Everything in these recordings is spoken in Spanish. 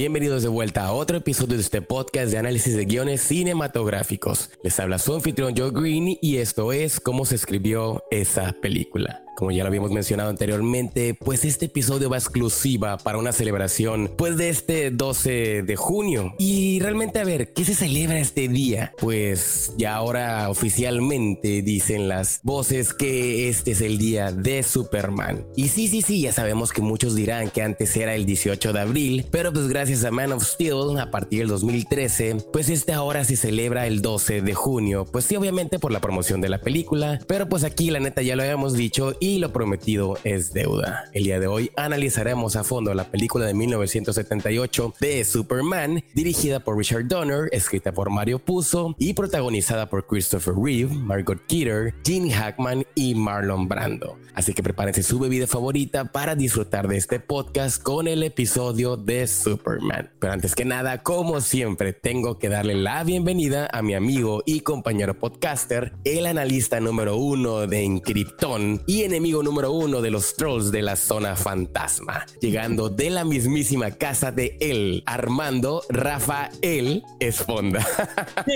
bienvenidos de vuelta a otro episodio de este podcast de análisis de guiones cinematográficos. Les habla su anfitrión Joe Green y esto es cómo se escribió esa película. Como ya lo habíamos mencionado anteriormente, pues este episodio va exclusiva para una celebración pues de este 12 de junio. Y realmente a ver, ¿qué se celebra este día? Pues ya ahora oficialmente dicen las voces que este es el día de Superman. Y sí, sí, sí, ya sabemos que muchos dirán que antes era el 18 de abril, pero pues gracias a Man of Steel a partir del 2013, pues este ahora se celebra el 12 de junio. Pues sí, obviamente por la promoción de la película, pero pues aquí la neta ya lo habíamos dicho y lo prometido es deuda. El día de hoy analizaremos a fondo la película de 1978 de Superman, dirigida por Richard Donner, escrita por Mario Puzo y protagonizada por Christopher Reeve, Margot Kidder, Gene Hackman y Marlon Brando. Así que prepárense su bebida favorita para disfrutar de este podcast con el episodio de Superman. Pero antes que nada, como siempre, tengo que darle la bienvenida a mi amigo y compañero podcaster, el analista número uno de Encrypton y enemigo número uno de los trolls de la zona fantasma, llegando de la mismísima casa de él, Armando Rafael Esponda. no,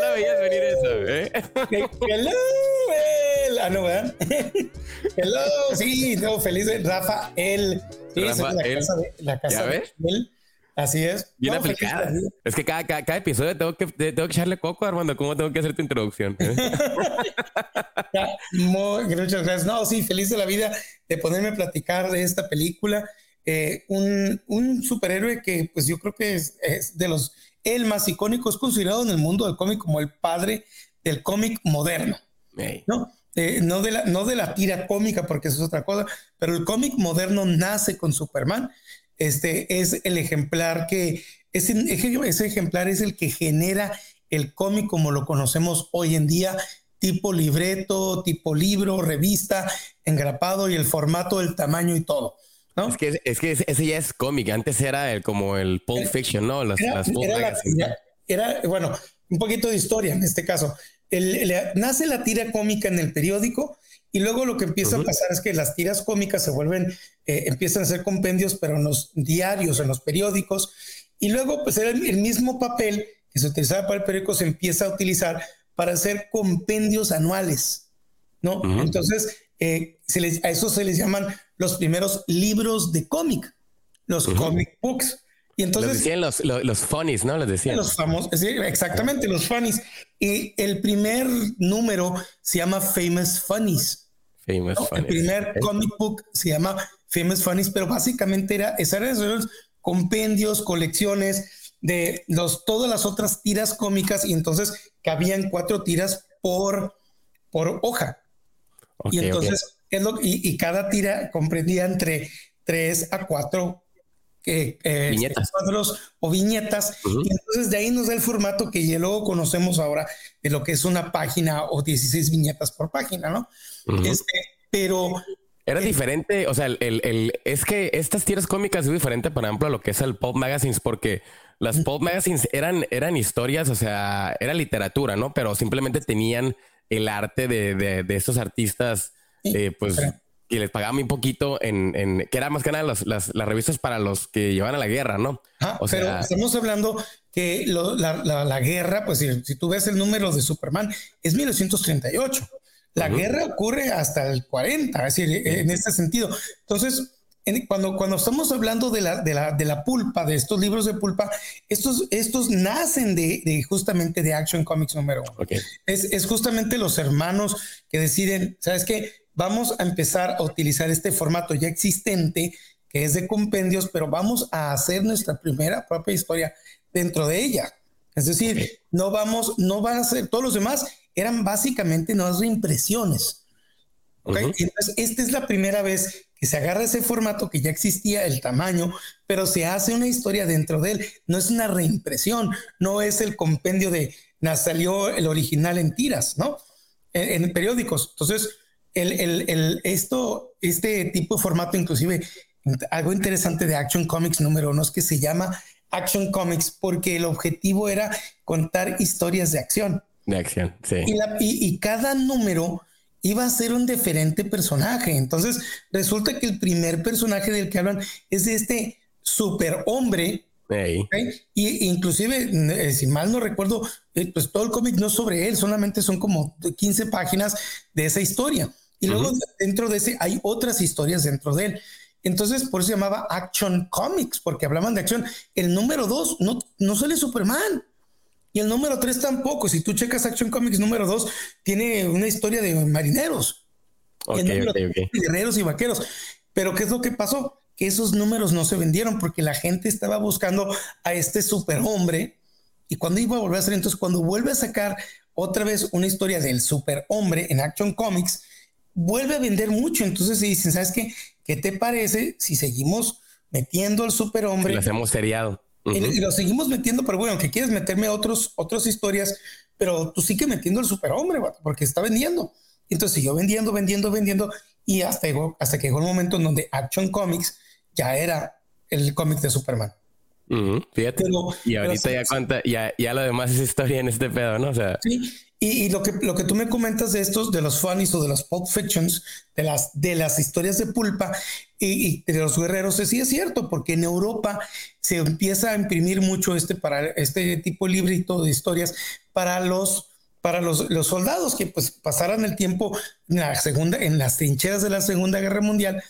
la, veías venir eso, ¿eh? Hello, ah, no, ¿verdad? Hello, sí, no, feliz de Rafael. Sí, Rafael. La casa de, la casa ¿Ya ves? De él. Así es. Bien aplicada. Es que cada, cada, episodio tengo que, tengo que echarle coco, Armando. ¿Cómo tengo que hacer tu introducción? muchas gracias. No, sí, feliz de la vida de ponerme a platicar de esta película. Eh, un, un, superhéroe que, pues yo creo que es, es, de los, el más icónico, es considerado en el mundo del cómic como el padre del cómic moderno. ¿no? Eh, no, de la, no de la tira cómica, porque eso es otra cosa, pero el cómic moderno nace con Superman este es el ejemplar que, ese, ese ejemplar es el que genera el cómic como lo conocemos hoy en día, tipo libreto, tipo libro, revista, engrapado y el formato, el tamaño y todo. ¿no? Es que, es que ese ya es cómic, antes era el, como el Pulp Fiction, ¿no? Las, era, era, bueno, un poquito de historia en este caso. nace la tira cómica en el periódico y luego lo que empieza a pasar es que las tiras cómicas se vuelven, eh, empiezan a ser compendios, pero en los diarios, en los periódicos. Y luego, pues era el, mismo papel que se utilizaba para el periódico, se empieza a utilizar para hacer compendios anuales, ¿no? Entonces, eh, a eso se les llaman los primeros libros de cómic, los comic books. Y entonces. Los decían los, los, funnies, ¿no? Los decían. Los famosos, exactamente, los funnies. Y el primer número se llama Famous Funnies. El primer comic book se llama Famous Funnies, pero básicamente era, esos compendios, colecciones de los, todas las otras tiras cómicas y entonces cabían cuatro tiras por, por hoja. y entonces, y, cada tira comprendía entre tres a cuatro eh, eh, viñetas. cuadros o viñetas. Y entonces de ahí nos da el formato que ya luego conocemos ahora de lo que es una página o 16 viñetas por página, ¿no? este, pero era diferente, o sea, el, el, es que estas tiras cómicas es diferente, por ejemplo, a lo que es el Pop Magazines, porque las Pop Magazines eran, eran historias, o sea, era literatura, ¿no? Pero simplemente tenían el arte de, de, de estos artistas, eh, pues, que les pagaban muy poquito en, en, que era más que nada las, las, las, revistas para los que llevan a la guerra, ¿no? o sea, pero estamos hablando que la, la, la, guerra, pues si, si, tú ves el número de Superman, es 1938. La guerra ocurre hasta el 40, es decir, en este sentido. Entonces, cuando, cuando estamos hablando de la, de, la, de la pulpa, de estos libros de pulpa, estos, estos nacen de, de justamente de Action Comics número uno. Es, es, justamente los hermanos que deciden, ¿sabes qué? Vamos a empezar a utilizar este formato ya existente, que es de compendios, pero vamos a hacer nuestra primera propia historia dentro de ella. Es decir, no vamos, no van a ser todos los demás eran básicamente nuevas reimpresiones. Entonces, esta es la primera vez que se agarra ese formato que ya existía, el tamaño, pero se hace una historia dentro de él. No es una reimpresión, no es el compendio de salió el original en tiras, ¿no? En, periódicos. Entonces, el, el, esto, este tipo de formato, inclusive, algo interesante de Action Comics número uno es que se llama Action Comics porque el objetivo era contar historias de acción. De acción, sí. Y, cada número iba a ser un diferente personaje. Entonces, resulta que el primer personaje del que hablan es este superhombre. Y inclusive, eh, si mal no recuerdo, eh, pues todo el cómic no es sobre él, solamente son como 15 páginas de esa historia. Y luego dentro de ese hay otras historias dentro de él. Entonces, por eso se llamaba Action Comics, porque hablaban de acción. El número dos no, no sale Superman. Y el número tres tampoco. Si tú checas Action Comics número dos, tiene una historia de marineros. guerreros y vaqueros. Pero ¿qué es lo que pasó? Que esos números no se vendieron porque la gente estaba buscando a este superhombre. Y cuando iba a volver a salir, entonces cuando vuelve a sacar otra vez una historia del superhombre en Action Comics, vuelve a vender mucho. Entonces se dicen, ¿sabes qué? ¿Qué te parece si seguimos metiendo al superhombre? lo hacemos seriado. Y lo seguimos metiendo, pero bueno, aunque quieres meterme otros, otras historias, pero tú sigue metiendo el superhombre, porque está vendiendo. Entonces siguió vendiendo, vendiendo, vendiendo, y hasta, llegó, hasta que llegó el momento en donde Action Comics ya era el cómic de Superman. Fíjate. y ahorita ya cuenta, ya, ya lo demás es historia en este pedo, ¿no? O sea. Sí, y, lo, que, lo que tú me comentas de estos, de los funnies o de los pulp fictions, de las, de las historias de pulpa y, de los guerreros, sí es cierto, porque en Europa se empieza a imprimir mucho este, para este tipo de librito de historias para los para los, los, soldados que pues pasaran el tiempo en la segunda en las trincheras de la Segunda Guerra Mundial.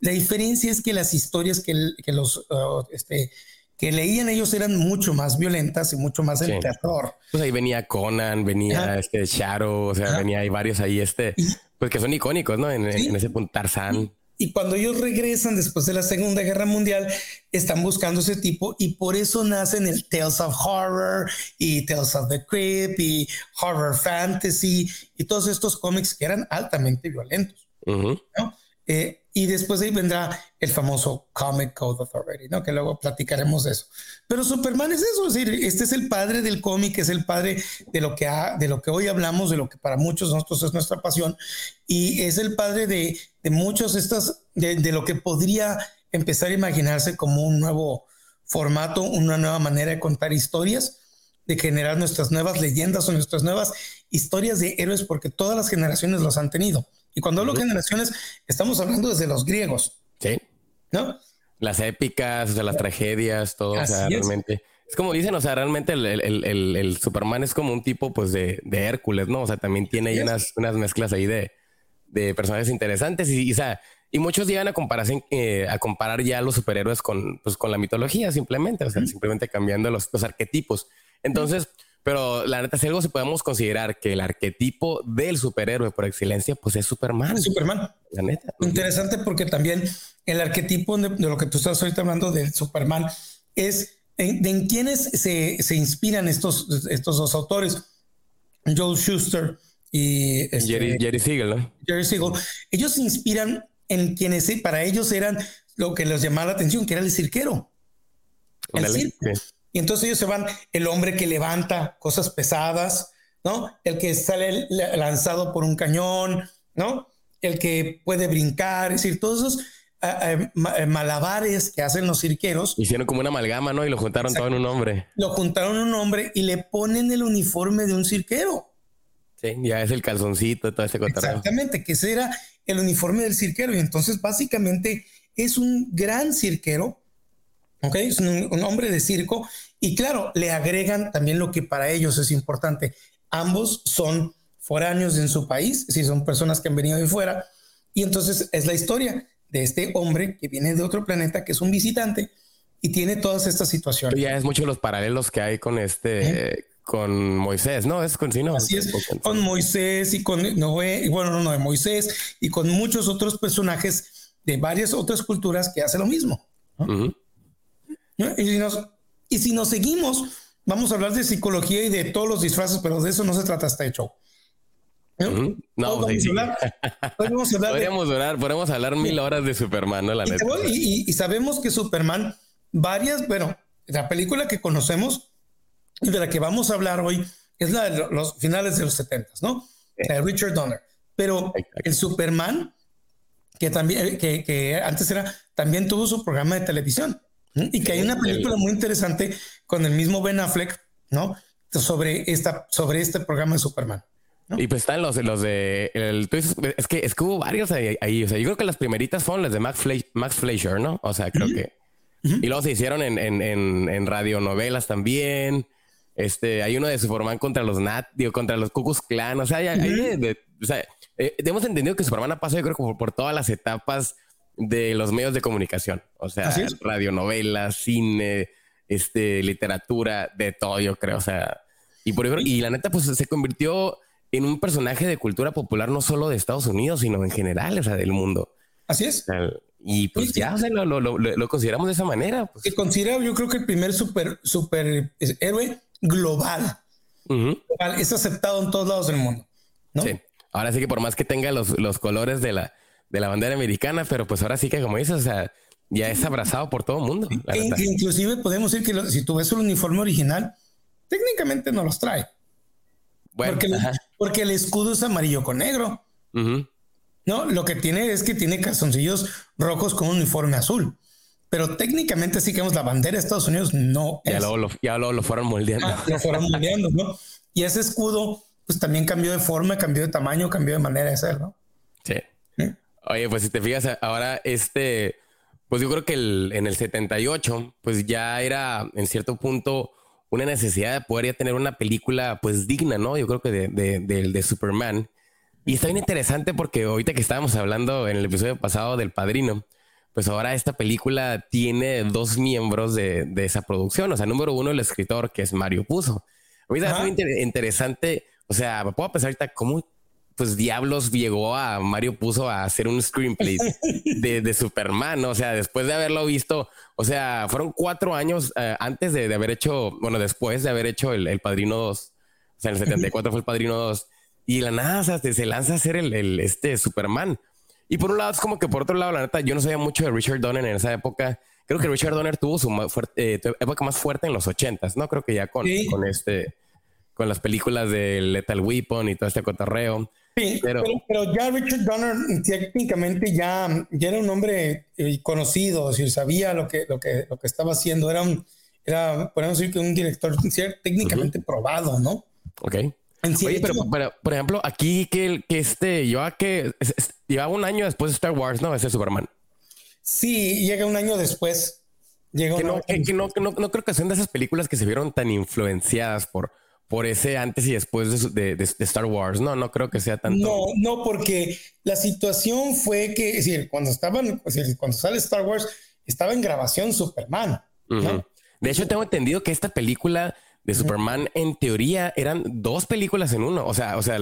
La diferencia es que las historias que, que los uh, este, que leían ellos eran mucho más violentas y mucho más el terror. Pues ahí venía Conan, venía este Shadow, o sea, venía hay varios ahí, este, pues que son icónicos, ¿no? En, ese punto, Tarzán. Y, cuando ellos regresan después de la Segunda Guerra Mundial, están buscando ese tipo y por eso nacen el Tales of Horror y Tales of the Crypt y Horror Fantasy y todos estos cómics que eran altamente violentos. ¿no? Eh, y después ahí vendrá el famoso Comic Code Authority, ¿no? Que luego platicaremos de eso. Pero Superman es eso, es decir, este es el padre del cómic, es el padre de lo que de lo que hoy hablamos, de lo que para muchos de nosotros es nuestra pasión, y es el padre de, de muchos estas, de, de lo que podría empezar a imaginarse como un nuevo formato, una nueva manera de contar historias, de generar nuestras nuevas leyendas o nuestras nuevas historias de héroes, porque todas las generaciones los han tenido y cuando hablo de generaciones, estamos hablando desde los griegos. Sí. ¿No? Las épicas, o sea, las tragedias, todo. o sea, realmente. Es como dicen, o sea, realmente el, Superman es como un tipo, pues, de, Hércules, ¿no? O sea, también tiene ahí unas, unas mezclas ahí de, personajes interesantes y, o sea, y muchos llegan a, eh, a comparar ya los superhéroes con, pues, con la mitología, simplemente, o sea, simplemente cambiando los, los arquetipos. Entonces, pero la neta, si algo se podemos considerar que el arquetipo del superhéroe por excelencia, pues es Superman. Superman. La neta. Interesante porque también el arquetipo de, lo que tú estás ahorita hablando del Superman es en, en quiénes se, se, inspiran estos, estos dos autores, Joel Schuster y este, Jerry, Jerry Siegel, ¿no? Jerry Siegel. Ellos se inspiran en quienes para ellos eran lo que les llamaba la atención, que era el cirquero. El circo. Y entonces ellos se van, el hombre que levanta cosas pesadas, ¿no? El que sale lanzado por un cañón, ¿no? El que puede brincar, es decir, todos esos eh, eh, malabares que hacen los cirqueros. Hicieron como una amalgama, ¿no? Y lo juntaron todo en un hombre. Lo juntaron en un hombre y le ponen el uniforme de un cirquero. Sí, ya es el calzoncito, todo ese cotarreo. Exactamente, que ese era el uniforme del cirquero. Y entonces, básicamente, es un gran cirquero, ¿ok? Es un hombre de circo y claro, le agregan también lo que para ellos es importante. Ambos son foráneos en su país, si son personas que han venido de fuera. Y entonces es la historia de este hombre que viene de otro planeta, que es un visitante y tiene todas estas situaciones. Ya es mucho los paralelos que hay con este, con Moisés, ¿no? Es con sí, ¿no? Así es, con Moisés y con Noé, bueno, no, no, de Moisés y con muchos otros personajes de varias otras culturas que hacen lo mismo. Y nos, y si nos seguimos, vamos a hablar de psicología y de todos los disfraces, pero de eso no se trata este show. ¿No? podemos hablar podríamos durar, podemos hablar mil horas de Superman, ¿no? La y, neta. Y, sabemos que Superman, varias, bueno, la película que conocemos y de la que vamos a hablar hoy es la de los finales de los 70, ¿no? De Richard Donner. Pero el Superman, que también, que, que antes era, también tuvo su programa de televisión. Y que hay una película muy interesante con el mismo Ben Affleck, ¿no? Sobre, esta, sobre este programa de Superman. Y pues están los, los de. El, es, que, es que hubo varios ahí, O sea, yo creo que las primeritas fueron las de Max, Max Fleischer, ¿no? O sea, creo que. Y luego se hicieron en, en, en, en radionovelas también. Este, hay uno de Superman contra los Nat, digo, contra los Cucus Clan. O sea, hay, de, o sea eh, hemos entendido que Superman ha pasado, yo creo, por, por todas las etapas de los medios de comunicación. O sea, radionovelas, cine, este, literatura, de todo, yo creo. O sea, y por y la neta, pues se convirtió en un personaje de cultura popular no solo de Estados Unidos, sino en general, o sea, del mundo. Así es. y pues ya lo, lo, lo, consideramos de esa manera. Pues. Se considera, yo creo que el primer super, super héroe global. Es aceptado en todos lados del mundo. ¿no? Sí. Ahora sí que por más que tenga los, los colores de la, de la bandera americana, pero pues ahora sí que como dices, o sea, ya es abrazado por todo el mundo. E inclusive podemos decir que si tú ves el uniforme original, técnicamente no los trae. Bueno, porque, el escudo es amarillo con negro. No, lo que tiene es que tiene calzoncillos rojos con un uniforme azul. Pero técnicamente sí que vemos la bandera de Estados Unidos, no. Ya, luego lo, ya lo fueron moldeando. Ah, lo fueron moldeando, ¿no? Y ese escudo, pues también cambió de forma, cambió de tamaño, cambió de manera de ser, ¿no? Sí. Oye, pues si te fijas, ahora este, pues yo creo que en el 78, pues ya era en cierto punto una necesidad de poder ya tener una película pues digna, ¿no? Yo creo que de, de, de, Superman. Y está bien interesante porque ahorita que estábamos hablando en el episodio pasado del Padrino, pues ahora esta película tiene dos miembros de, de esa producción. O sea, número uno, el escritor, que es Mario Puzo. Ahorita es muy interesante. O sea, me puedo pensar ahorita cómo pues diablos llegó a Mario puso a hacer un screenplay de, de Superman, o sea, después de haberlo visto, o sea, fueron cuatro años eh, antes de, haber hecho, bueno, después de haber hecho el, Padrino 2, o sea, en el 74 fue el Padrino 2, y la nada, o sea, se lanza a hacer el, este Superman. Y por un lado es como que por otro lado, la neta, yo no sabía mucho de Richard Donner en esa época. Creo que Richard Donner tuvo su eh, época más fuerte en los ochentas, ¿no? Creo que ya con, con este, con las películas de Lethal Weapon y todo este cotorreo. Sí, pero, pero, ya Richard Donner técnicamente ya, ya era un hombre eh, conocido, si sabía lo que, lo que, lo que estaba haciendo, era un, era, podemos decir que un director técnicamente probado, ¿no? Ok. Oye, pero, por ejemplo, aquí que, que este, lleva que lleva un año después de Star Wars, ¿no? Ese Superman. Sí, llega un año después. Llega que, no, que, no, no, no, creo que sean de esas películas que se vieron tan influenciadas por, por ese antes y después de, Star Wars. No, no creo que sea tanto. No, no, porque la situación fue que, es decir, cuando estaban, cuando sale Star Wars, estaba en grabación Superman. De hecho, tengo entendido que esta película de Superman, en teoría, eran dos películas en uno. O sea, o sea,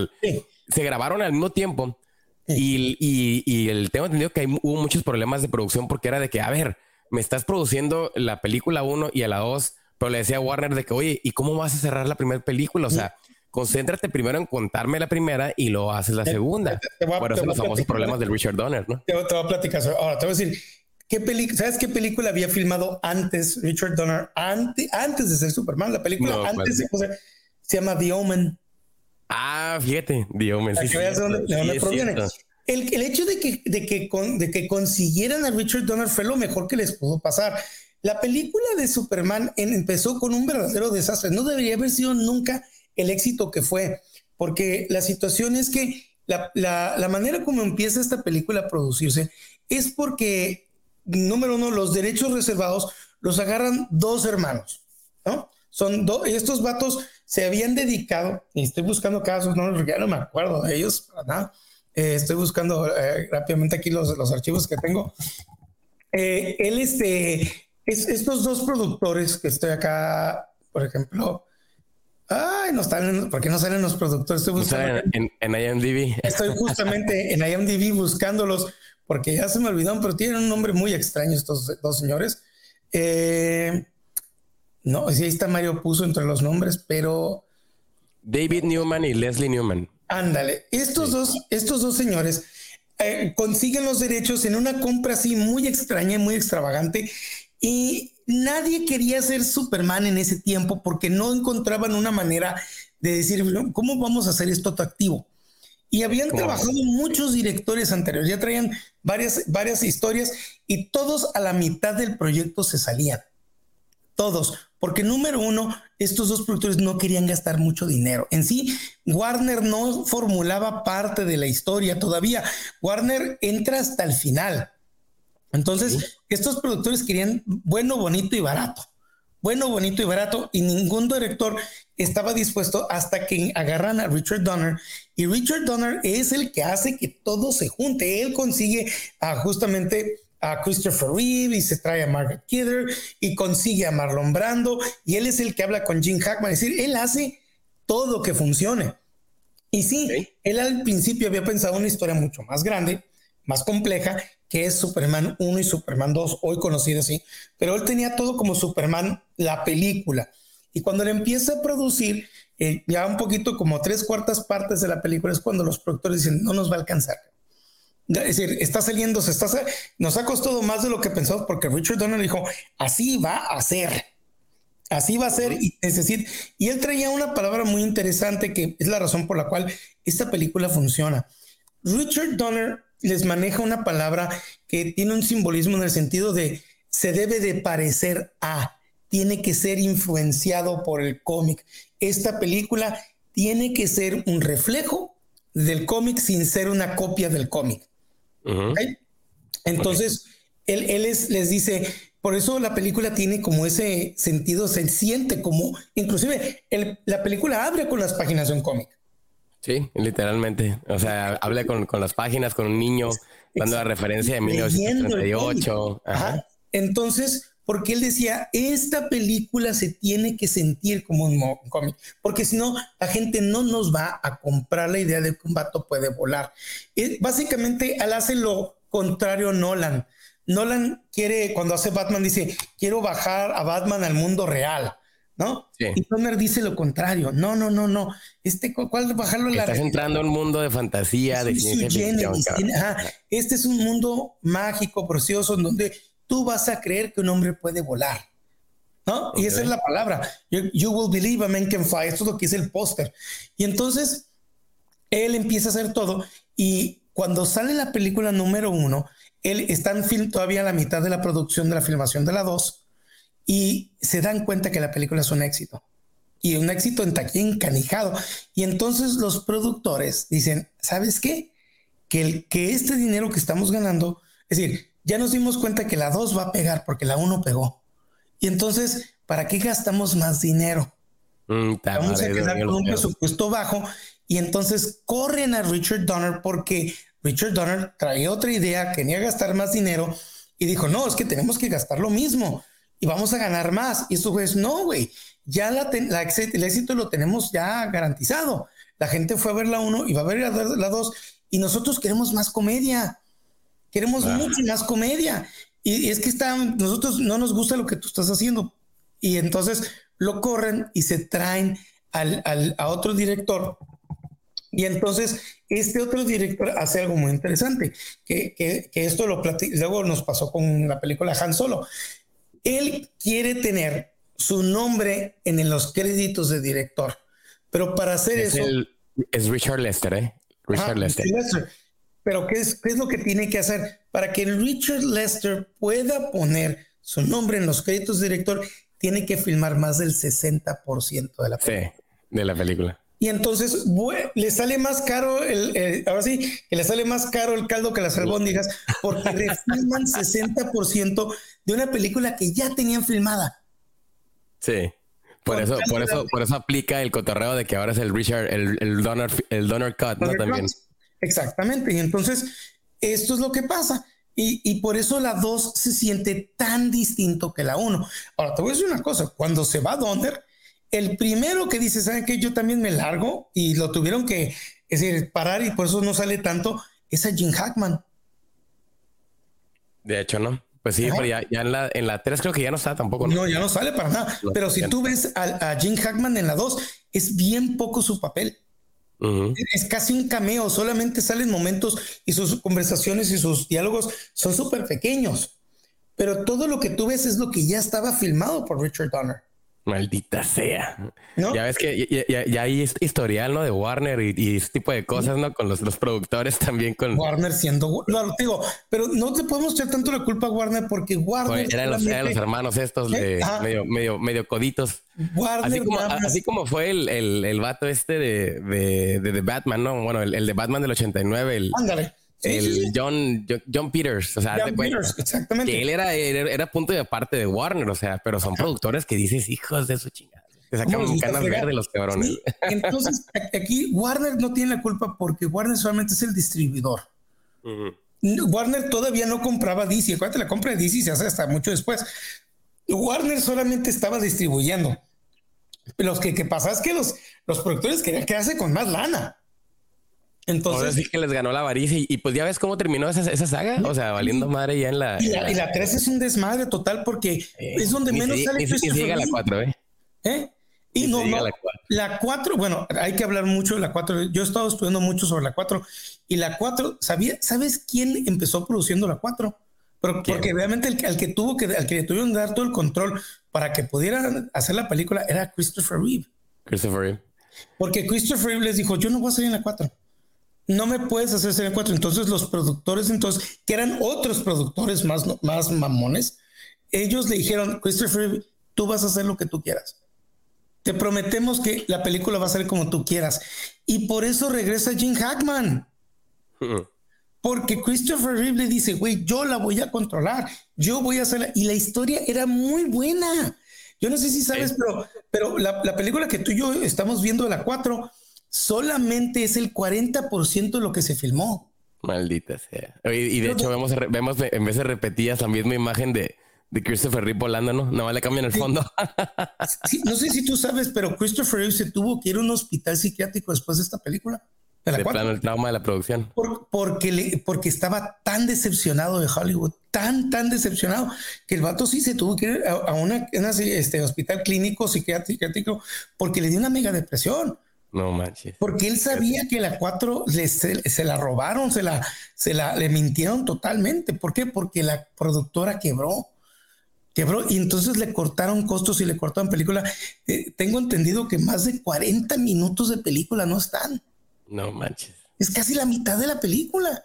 se grabaron al mismo tiempo. Y, y, el, tengo entendido que hubo muchos problemas de producción porque era de que, a ver, me estás produciendo la película 1 y a la 2 pero le decía a Warner de que, oye, ¿y cómo vas a cerrar la primera película? O sea, concéntrate primero en contarme la primera y lo haces la segunda. Por eso los famosos problemas del Richard Donner, ¿no? Te, voy a platicar. Ahora, te voy a decir, ¿qué película, ¿sabes qué película había filmado antes Richard Donner? Antes, antes de ser Superman, la película antes de, se llama The Omen. Ah, fíjate, The Omen. Sí, El, el, hecho de que, de, que de que consiguieran a Richard Donner fue lo mejor que les pudo pasar. La película de Superman empezó con un verdadero desastre. No debería haber sido nunca el éxito que fue, porque la situación es que la, manera como empieza esta película a producirse es porque, número uno, los derechos reservados los agarran dos hermanos, ¿no? Son dos, estos vatos se habían dedicado, y estoy buscando casos, no, ya no me acuerdo de ellos, nada. Eh, estoy buscando eh, rápidamente aquí los, los archivos que tengo. Eh, él este, estos dos productores que estoy acá, por ejemplo, ay, no están, ¿por qué no salen los productores? Estoy buscando. En, en, IMDb. Estoy justamente en IMDb buscándolos porque ya se me olvidaron, pero tienen un nombre muy extraño estos dos señores. Eh, no, sí, ahí está Mario Puso entre los nombres, pero. David Newman y Leslie Newman. Ándale, estos dos, estos dos señores eh, consiguen los derechos en una compra así muy extraña y muy extravagante y nadie quería ser Superman en ese tiempo porque no encontraban una manera de decir, ¿cómo vamos a hacer esto atractivo? Y habían trabajado muchos directores anteriores, ya traían varias, varias historias y todos a la mitad del proyecto se salían. todos, porque número uno, estos dos productores no querían gastar mucho dinero. En sí, Warner no formulaba parte de la historia todavía. Warner entra hasta el final. Entonces, estos productores querían bueno, bonito y barato. Bueno, bonito y barato. Y ningún director estaba dispuesto hasta que agarran a Richard Donner. Y Richard Donner es el que hace que todo se junte. Él consigue justamente a Christopher Reeve y se trae a Margaret Kidder y consigue a Marlon Brando y él es el que habla con Jim Hackman, es decir, él hace todo que funcione. Y sí, él al principio había pensado una historia mucho más grande, más compleja, que es Superman 1 y Superman 2, hoy conocido así, pero él tenía todo como Superman, la película. Y cuando le empieza a producir, eh, ya un poquito como tres cuartas partes de la película, es cuando los productores dicen, no nos va a alcanzar. Es decir, está saliendo, se está, nos ha costado más de lo que pensamos porque Richard Donner dijo, así va a ser. Así va a ser. Y, es decir, y él traía una palabra muy interesante que es la razón por la cual esta película funciona. Richard Donner les maneja una palabra que tiene un simbolismo en el sentido de se debe de parecer a, tiene que ser influenciado por el cómic. Esta película tiene que ser un reflejo del cómic sin ser una copia del cómic. Entonces, él, él les dice, por eso la película tiene como ese sentido, se siente como, inclusive la película abre con las páginas de un cómic. Sí, literalmente. O sea, habla con, las páginas, con un niño, dando la referencia de 1938. Entonces, porque él decía, esta película se tiene que sentir como un cómic, porque si no, la gente no nos va a comprar la idea de que un vato puede volar. básicamente, él hace lo contrario Nolan. Nolan quiere, cuando hace Batman, dice, quiero bajar a Batman al mundo real, ¿no? Y Toner dice lo contrario. No, no, no, no. Este, ¿cuál bajarlo a la Estás entrando en un mundo de fantasía, de ciencia Este es un mundo mágico, precioso, en donde tú vas a creer que un hombre puede volar. ¿No? Y esa es la palabra. You, will believe a man can fly. Esto es lo que es el póster. Y entonces él empieza a hacer todo. Y cuando sale la película número uno, él está en film todavía a la mitad de la producción de la filmación de la dos. Y se dan cuenta que la película es un éxito. Y un éxito en taquilla encanijado. Y entonces los productores dicen: ¿Sabes qué? Que, el, que este dinero que estamos ganando, es decir, ya nos dimos cuenta que la 2 va a pegar porque la 1 pegó. Y entonces, ¿para qué gastamos más dinero? Mm, Vamos a quedar con un presupuesto bajo y entonces corren a Richard Donner porque Richard Donner traía otra idea, quería gastar más dinero y dijo, no, es que tenemos que gastar lo mismo y vamos a ganar más. Y estos jueces, no, güey, ya la, el éxito lo tenemos ya garantizado. La gente fue a ver la 1 y va a ver la 2 y nosotros queremos más comedia. Queremos mucho más comedia. Y, es que está, nosotros no nos gusta lo que tú estás haciendo. Y entonces lo corren y se traen al, al, a otro director. Y entonces este otro director hace algo muy interesante, que, que, que esto lo luego nos pasó con la película Han Solo. Él quiere tener su nombre en los créditos de director, pero para hacer eso... es Richard Lester, ¿eh? Richard Lester. Pero ¿qué es, ¿qué es lo que tiene que hacer? Para que Richard Lester pueda poner su nombre en los créditos de director, tiene que filmar más del 60% de la película. Sí, de la película. Y entonces le sale más caro, el, ahora sí, que le sale más caro el caldo que las albóndigas, porque refilman 60% de una película que ya tenían filmada. Sí. Por, eso, por eso, por eso aplica el cotorreo de que ahora es el Richard, el, el Donor, el Donor Cut, ¿no? También. Exactamente. Y entonces, esto es lo que pasa. Y, por eso la 2 se siente tan distinto que la 1. Ahora, te voy a decir una cosa. Cuando se va Donner, el primero que dice, ¿saben qué? Yo también me largo y lo tuvieron que es decir, parar y por eso no sale tanto, es a Jim Hackman. De hecho, ¿no? Pues sí, pero ya, en, la, en la 3 creo que ya no está tampoco. No, ya no sale para nada. pero si tú ves a, a Jim Hackman en la 2, es bien poco su papel. Es casi un cameo, solamente salen momentos y sus conversaciones y sus diálogos son súper pequeños. Pero todo lo que tú ves es lo que ya estaba filmado por Richard Donner. Maldita sea. Ya ves que ya, hay historial, ¿no? De Warner y, ese tipo de cosas, ¿no? Con los, los productores también con... Warner siendo... No, digo, pero no te podemos echar tanto la culpa a Warner porque Warner... eran, los, hermanos estos de medio, medio, medio coditos. Warner así como, así como fue el, el, el vato este de, de, de, Batman, ¿no? Bueno, el, el de Batman del 89. El, Ándale el John, John Peters, o sea, John Peters, exactamente. Que él era, era, punto de parte de Warner, o sea, pero son productores que dices hijos de su chingada. Te sacan canas verdes los cabrones. Entonces, aquí Warner no tiene la culpa porque Warner solamente es el distribuidor. Warner todavía no compraba DC. Acuérdate, la compra de DC se hace hasta mucho después. Warner solamente estaba distribuyendo. Lo que, que pasa es que los, los productores querían quedarse con más lana. Entonces, Ahora sí que les ganó la avaricia y, pues ya ves cómo terminó esa, esa saga, o sea, valiendo madre ya en la... Y la, y la 3 es un desmadre total porque eh, es donde menos sale ni, ni llega la 4, ¿eh? ¿Eh? Y no, no, la 4. bueno, hay que hablar mucho de la 4. Yo he estado estudiando mucho sobre la 4 y la 4, ¿sabía, ¿sabes quién empezó produciendo la 4? Pero, porque realmente el, al que tuvo que, al que le tuvieron que dar todo el control para que pudieran hacer la película era Christopher Reeve. Christopher Reeve. Porque Christopher Reeve les dijo, yo no voy a salir en la 4 no me puedes hacer serie 4. Entonces los productores, entonces, que eran otros productores más, más mamones, ellos le dijeron, Christopher, tú vas a hacer lo que tú quieras. Te prometemos que la película va a ser como tú quieras. Y por eso regresa Jim Hackman. Porque Christopher Reeve le dice, güey, yo la voy a controlar, yo voy a hacerla. Y la historia era muy buena. Yo no sé si sabes, pero, pero la, la, película que tú y yo estamos viendo, la 4, solamente es el 40% de lo que se filmó. Maldita sea. Y, de hecho, vemos, vemos en vez de repetidas la misma imagen de, de Christopher Reeve volando, ¿no? No le cambian el fondo. no sé si tú sabes, pero Christopher Reeve se tuvo que ir a un hospital psiquiátrico después de esta película. De, plano, el trauma de la producción. porque, le, porque estaba tan decepcionado de Hollywood, tan, tan que el vato sí se tuvo que ir a, una, este, hospital clínico psiquiátrico porque le dio una mega depresión. No manches. Porque él sabía que la 4 se, la robaron, se la, se la le mintieron totalmente. ¿Por qué? Porque la productora quebró. Quebró y entonces le cortaron costos y le cortaron película. Eh, tengo entendido que más de 40 minutos de película no están. No manches. Es casi la mitad de la película.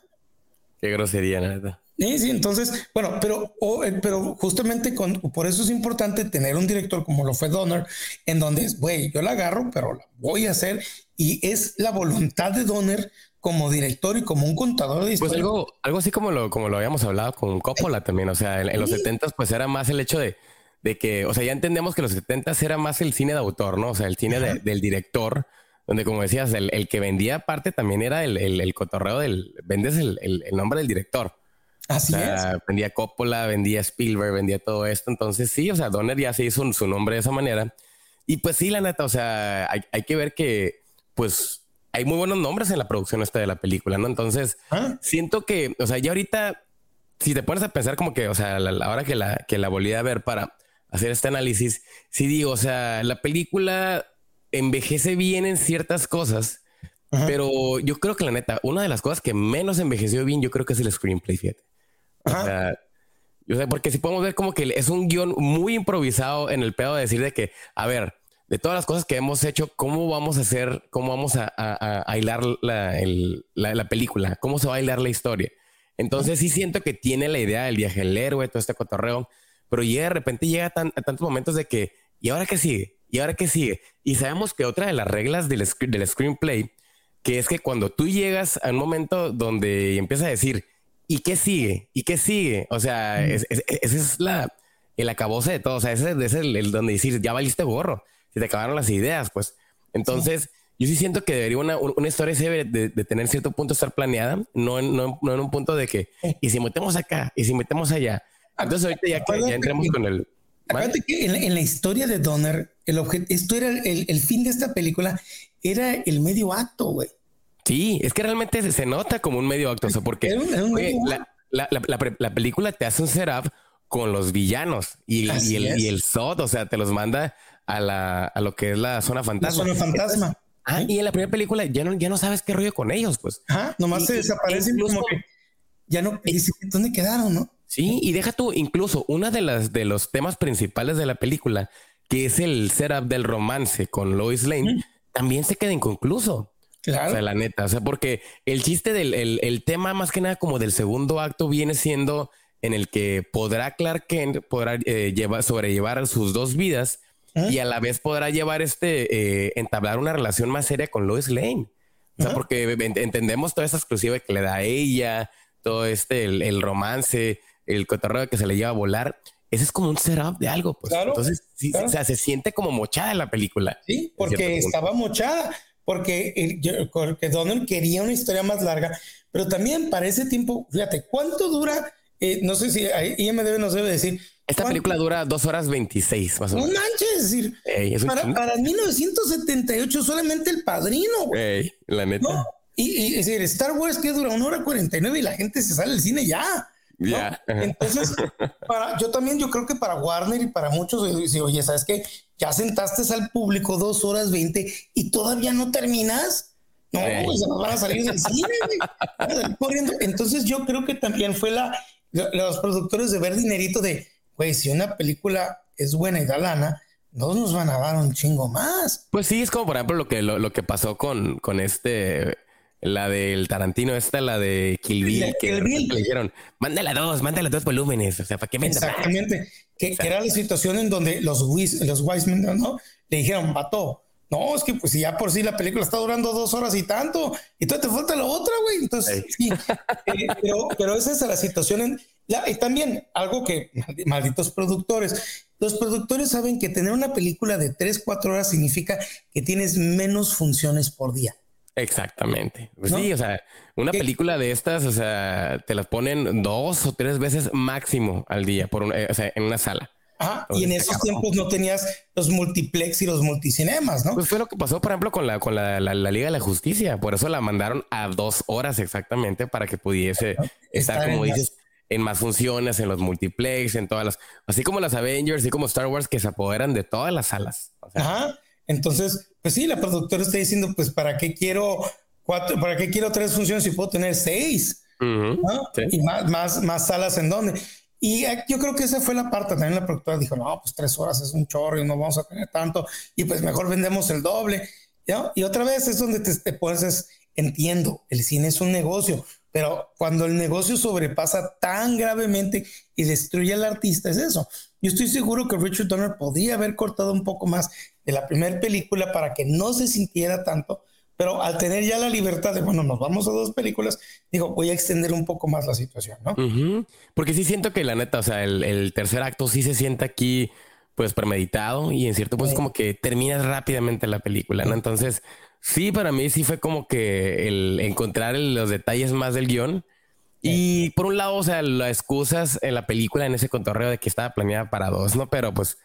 Qué grosería, nada. Sí, sí, entonces, bueno, pero, eh, pero justamente con, por eso es importante tener un director como lo fue Donner, en donde es, güey, yo la agarro, pero la voy a hacer y es la voluntad de Donner como director y como un contador de Pues algo, algo así como lo, como lo habíamos hablado con Coppola también, o sea, en, los 70 pues era más el hecho de, de, que, o sea, ya entendemos que los 70 era más el cine de autor, ¿no? O sea, el cine del director, donde como decías, el, el, que vendía aparte también era el, el cotorreo del, vendes el nombre del director. Así es. Vendía Coppola, vendía Spielberg, vendía todo esto. Entonces, sí, o sea, Donner ya se hizo su nombre de esa manera. Y pues sí, la neta, o sea, hay, que ver que, pues, hay muy buenos nombres en la producción esta de la película, ¿no? Entonces, ah. siento que, o sea, ya ahorita, si te pones a pensar como que, o sea, la, la hora que la, que la volví a ver para hacer este análisis, sí digo, o sea, la película envejece bien en ciertas cosas, pero yo creo que la neta, una de las cosas que menos envejeció bien, yo creo que es el screenplay, fíjate. O sea, yo sé, porque si podemos ver como que es un guion muy improvisado en el pedo de decir de que, a ver, de todas las cosas que hemos hecho, ¿cómo vamos a hacer, cómo vamos a, a, hilar la, la, película? ¿Cómo se va a hilar la historia? Entonces sí siento que tiene la idea del viaje del héroe, todo este cotorreo, pero llega de repente llega a, tantos momentos de que, ¿y ahora qué sigue? ¿Y ahora qué sigue? Y sabemos que otra de las reglas del, del screenplay, que es que cuando tú llegas a un momento donde empiezas a decir, ¿y qué sigue? ¿Y qué sigue? O sea, ese es, la, el acabose de todo. O sea, ese, es el, donde decir, ya valiste gorro. Si te acabaron las ideas, pues. Entonces, yo sí siento que debería una, una historia de, de, tener cierto punto estar planeada, no, no, no, en un punto de que, y si metemos acá, y si metemos allá. Entonces, ahorita ya, que, ya entremos con el. Acuérdate que en, la historia de Donner, el objeto, esto era el, el fin de esta película, era el medio acto, güey. Sí, es que realmente se, nota como un medio acto, porque la, película te hace un setup con los villanos y, el, y el SOT, o sea, te los manda a, la, a lo que es la zona fantasma. La zona fantasma. ah, y en la primera película ya no, ya no sabes qué rollo con ellos, pues. Ajá, nomás se desaparecen como que ya no, ¿dónde quedaron, no? Sí, y deja tú, incluso una de las de los temas principales de la película que es el setup del romance con Lois Lane, también se queda inconcluso. Claro. O sea, la neta, o sea, porque el chiste del el, tema más que nada como del segundo acto viene siendo en el que podrá Clark Kent podrá eh, llevar, sobrellevar sus dos vidas y a la vez podrá llevar este, eh, entablar una relación más seria con Lois Lane. O sea, porque entendemos toda esa exclusiva que le da a ella, todo este, el, romance, el cotorreo que se le lleva a volar. Ese es como un setup de algo, pues. Entonces, sí, o sea, se siente como mochada la película. Sí, porque estaba mochada, porque, porque Donald quería una historia más larga, pero también para ese tiempo, fíjate, ¿cuánto dura? Eh, no sé si IMDB nos debe decir esta película dura dos horas 26, más o menos. No manches, es decir, para, para, 1978 solamente el padrino. la neta. Y, es decir, Star Wars que dura una hora 49 y la gente se sale del cine ya. Ya. Entonces, para, yo también, yo creo que para Warner y para muchos, oye, ¿sabes qué? Ya sentaste al público dos horas 20 y todavía no terminas. No, pues se nos van a salir del cine. Corriendo. Entonces, yo creo que también fue la, los productores de ver dinerito de pues si una película es buena y da lana, no nos van a dar un chingo más. Pues sí, es como por ejemplo lo que, lo, que pasó con, con este, la del Tarantino, esta, la de Kill Bill, que le dijeron, mándala dos, mándala dos volúmenes, o sea, ¿para qué me Exactamente, que, era la situación en donde los, los Wiseman, ¿no? Le dijeron, vato, no, es que pues si ya por sí la película está durando dos horas y tanto, y tú te falta la otra, güey. Entonces, sí, eh, pero, pero esa es la situación en, y también algo que malditos productores, los productores saben que tener una película de 3, 4 horas significa que tienes menos funciones por día. Exactamente. Pues sí, o sea, una película de estas, o sea, te las ponen dos o tres veces máximo al día por una, o sea, en una sala. Ajá, y en esos tiempos no tenías los multiplex y los multicinemas, ¿no? Pues fue lo que pasó, por ejemplo, con la, con la, Liga de la Justicia. Por eso la mandaron a dos horas exactamente para que pudiese estar, como dices, en más funciones, en los multiplex, en todas las, así como las Avengers, así como Star Wars, que se apoderan de todas las salas. Ajá. Entonces, pues sí, la productora está diciendo, pues, ¿para qué quiero cuatro, para qué quiero tres funciones si puedo tener seis? Y más, más, más salas en donde. Y yo creo que esa fue la parte. También la productora dijo, no, pues tres horas es un chorro y no vamos a tener tanto. Y pues mejor vendemos el doble. Y otra vez es donde te, te pones, entiendo, el cine es un negocio. Pero cuando el negocio sobrepasa tan gravemente y destruye al artista, es eso. Yo estoy seguro que Richard Donner podría haber cortado un poco más de la primera película para que no se sintiera tanto, pero al tener ya la libertad de, bueno, nos vamos a dos películas, digo, voy a extender un poco más la situación, ¿no? Porque sí siento que la neta, o sea, el, tercer acto sí se siente aquí, pues premeditado y en cierto pues como que termina rápidamente la película, ¿no? Entonces, Sí, para mí sí fue como que el encontrar los detalles más del guion. Y por un lado, o sea, las excusas en la película, en ese contorreo de que estaba planeada para dos, ¿no? Pero pues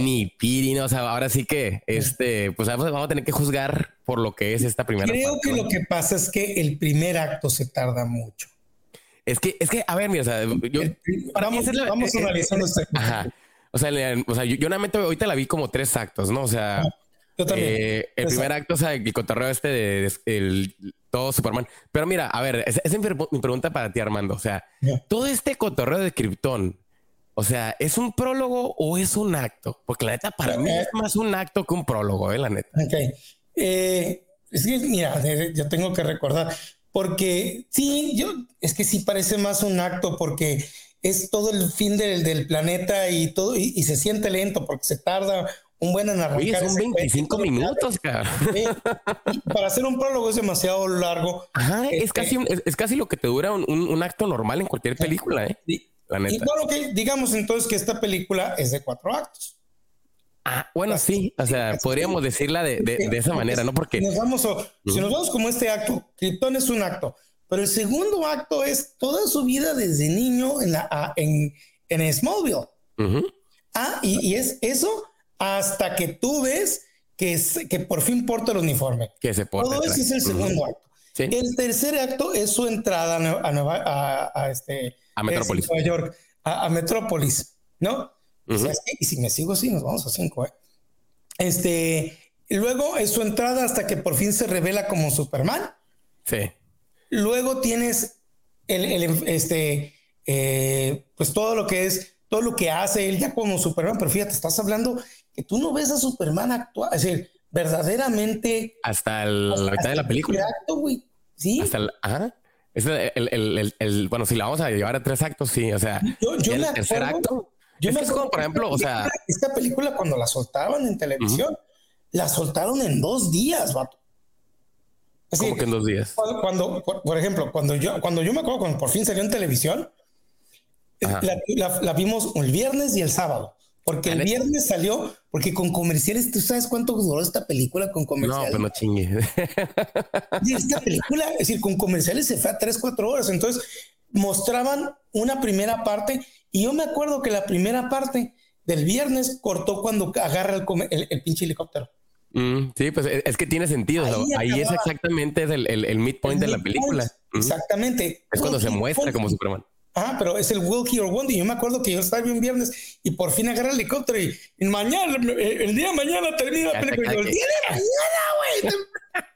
ni piri, ¿no? O sea, ahora sí que, este, pues vamos a tener que juzgar por lo que es esta primera Creo que lo que pasa es que el primer acto se tarda mucho. Es que, es que, a ver, mira, o sea, yo... vamos, vamos analizando este. Ajá. O sea, o sea yo, yo, ahorita la vi como tres actos, ¿no? O sea... Eh, el primer acto, o sea, el cotorreo este de, el, todo Superman. Pero mira, a ver, esa es mi, pregunta para ti, Armando. O sea, todo este cotorreo de Krypton, o sea, ¿es un prólogo o es un acto? Porque la neta, para mí es más un acto que un prólogo, ¿eh? La neta. Ok. Eh, es que, mira, yo tengo que recordar, porque sí, yo, es que sí parece más un acto porque es todo el fin del, del planeta y todo, y, se siente lento porque se tarda un buen en arrancar. son 25 minutos, cara. para hacer un prólogo es demasiado largo. Ajá, es, este, casi, es, casi lo que te dura un, acto normal en cualquier película, ¿eh? La neta. Y bueno, que digamos entonces que esta película es de cuatro actos. Ah, bueno, sí, o sea, podríamos decirla de, de, esa manera, ¿no? Porque si nos vamos, si nos vamos como este acto, Krypton es un acto, pero el segundo acto es toda su vida desde niño en la en, en Smallville. Ah, y, y, es eso hasta que tú ves que, que por fin porta el uniforme. Que se porta. Todo eso es el segundo acto. El tercer acto es su entrada a, Nueva, a, este, a Metrópolis. Nueva York, a, Metrópolis, ¿no? y si me sigo así, nos vamos a cinco. ¿eh? Este, luego es su entrada hasta que por fin se revela como Superman. Sí. Luego tienes el, el este, eh, pues todo lo que es todo lo que hace él ya como Superman, pero fíjate, estás hablando que tú no ves a Superman actuar, es decir, verdaderamente. Hasta la mitad de la película. Acto, sí. Hasta el, ajá. Es el, el, el, bueno, si la vamos a llevar a tres actos, sí, o sea, yo, yo el tercer acto. Yo es me que es como, por ejemplo, o sea. Esta película, cuando la soltaban en televisión, la soltaron en dos días, vato. ¿Cómo que en dos días? Cuando, por, ejemplo, cuando yo, cuando yo me acuerdo, cuando por fin salió en televisión, la, la, vimos el viernes y el sábado. Porque el viernes salió, porque con comerciales, ¿tú sabes cuánto duró esta película con comerciales? No, pues no chingue. esta película, es decir, con comerciales se fue a 3, 4 horas. Entonces mostraban una primera parte y yo me acuerdo que la primera parte del viernes cortó cuando agarra el, el, pinche helicóptero. Mm, sí, pues es que tiene sentido. Ahí, es exactamente el, el, midpoint de la película. Exactamente. Es cuando se muestra como Superman. Ah, pero es el Will Key or Yo me acuerdo que yo estaba un viernes y por fin agarré el helicóptero y, mañana, el día de mañana termina la película. Yo, el día de mañana, güey.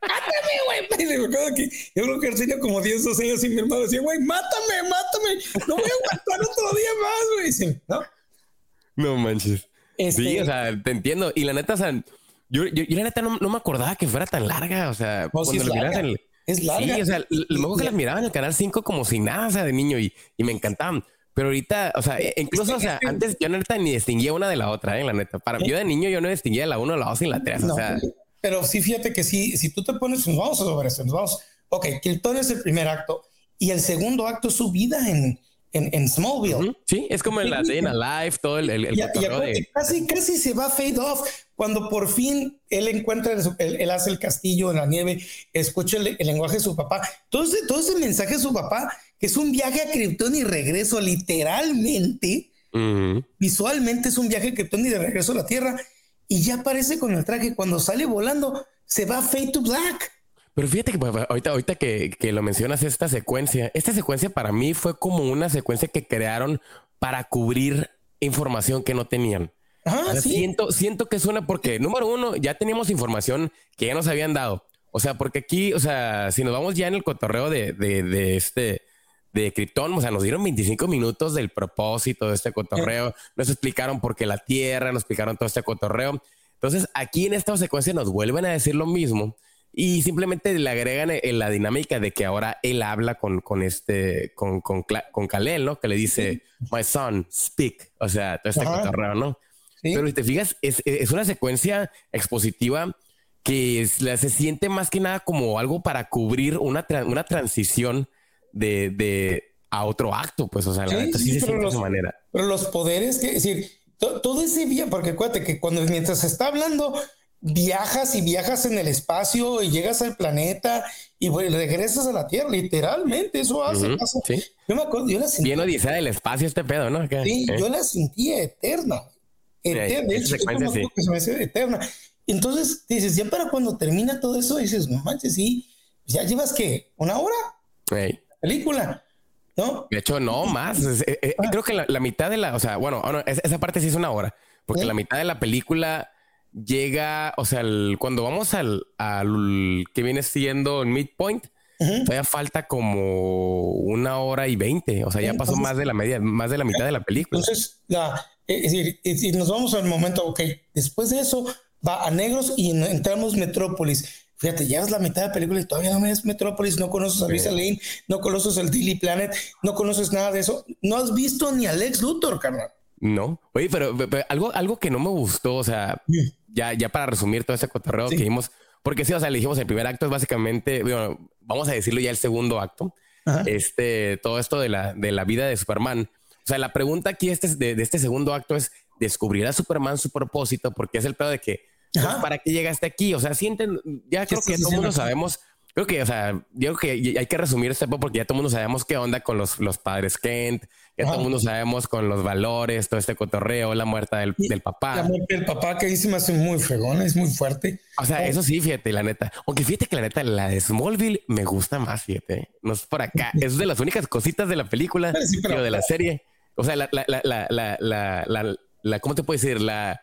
Mátame, güey. yo creo que tenía como 10, 12 años y mi hermano decía, güey, mátame, mátame. No voy a aguantar otro día más, güey. Sí, ¿no? No manches. Este sí, o sea, te entiendo. Y la neta, o sea, yo, yo, la neta no, no, me acordaba que fuera tan larga. O sea, cuando lo miras en el es larga. Sí, o sea, luego que las miraba en el canal 5 como si nada, o sea, de niño y, y me encantaban. Pero ahorita, o sea, e, incluso, o sea, antes yo neta ni distinguía una de la otra, ¿eh? La neta. Para mí, yo de niño yo no distinguía la 1, la 2 y la 3, o sea. Pero sí, fíjate que sí, si tú te pones, nos vamos a sobre esto, nos vamos. Ok, Kilton es el primer acto y el segundo acto es su vida en, en, en Smallville. Sí, es como en la Day in Life, todo el, el, de... casi, casi se va fade off cuando por fin él encuentra, él, hace el castillo en la nieve, escucha el, lenguaje de su papá. Todo ese, todo ese mensaje de su papá, que es un viaje a Krypton y regreso, literalmente, visualmente es un viaje a Krypton y de regreso a la Tierra, y ya aparece con el traje. Cuando sale volando, se va fade to black. Pero fíjate que ahorita, ahorita que, que, lo mencionas, esta secuencia, esta secuencia para mí fue como una secuencia que crearon para cubrir información que no tenían. siento, siento que suena porque, número uno, ya teníamos información que ya nos habían dado. O sea, porque aquí, o sea, si nos vamos ya en el cotorreo de, de, de este, de Krypton, o sea, nos dieron 25 minutos del propósito de este cotorreo, nos explicaron por qué la Tierra, nos explicaron todo este cotorreo. Entonces, aquí en esta secuencia nos vuelven a decir lo mismo y simplemente le agregan en la dinámica de que ahora él habla con, con este, con, con, con Kalel, ¿no? Que le dice, my son, speak. O sea, todo este cotorreo, ¿no? Pero si te fijas, es, es una secuencia expositiva que se siente más que nada como algo para cubrir una, una transición de, de, a otro acto, pues, o sea, la sí, se siente de esa manera. Pero los poderes, que, es decir, todo, ese día, porque acuérdate que cuando mientras se está hablando, viajas y viajas en el espacio y llegas al planeta y regresas a la Tierra, literalmente, eso hace. Yo me acuerdo, yo la sentí. Bien odisea del espacio este pedo, ¿no? Sí, ¿Eh? yo la sentía eterna. Eterna, eterna. Entonces dices, ya para cuando termina todo eso, dices, no manches, sí, ya llevas que una hora. Película. ¿No? De hecho, no más. Eh, eh, ah. Creo que la, mitad de la, o sea, bueno, ah, esa parte sí es una hora, porque la mitad de la película llega, o sea, cuando vamos al, al, que viene siendo el midpoint, todavía falta como una hora y veinte. O sea, ya pasó más de la media, más de la mitad de la película. Entonces, la, es decir, nos vamos al momento, ok, después de eso va a negros y entramos Metrópolis. Fíjate, ya es la mitad de la película y todavía no es Metrópolis, no conoces a Lisa Lane, no conoces el Daily Planet, no conoces nada de eso. No has visto ni a Lex Luthor, carnal. No, oye, pero, algo, algo que no me gustó, o sea, ya, ya para resumir todo ese cotorreo que vimos, porque sí, o sea, le dijimos el primer acto es básicamente, bueno, vamos a decirlo ya el segundo acto, este, todo esto de la, de la vida de Superman. O sea, la pregunta aquí este, de, de este segundo acto es, ¿descubrirá Superman su propósito? Porque es el pedo de que, pues, ¿para qué llegaste aquí? O sea, sienten, ya creo que todo el mundo sabemos creo que, o sea, yo creo que hay que resumir este porque ya todo el mundo sabemos qué onda con los, los padres Kent, ya todo el mundo sabemos con los valores, todo este cotorreo, la muerte del, del papá. La muerte del papá, que me hace muy fregona, es muy fuerte. O sea, eso sí, fíjate, la neta. Aunque fíjate que la neta, la de Smallville me gusta más, fíjate. No es por acá. es de las únicas cositas de la película, pero, de la serie. O sea, la, la, la, la, la, la, la, ¿cómo te puedo decir? La,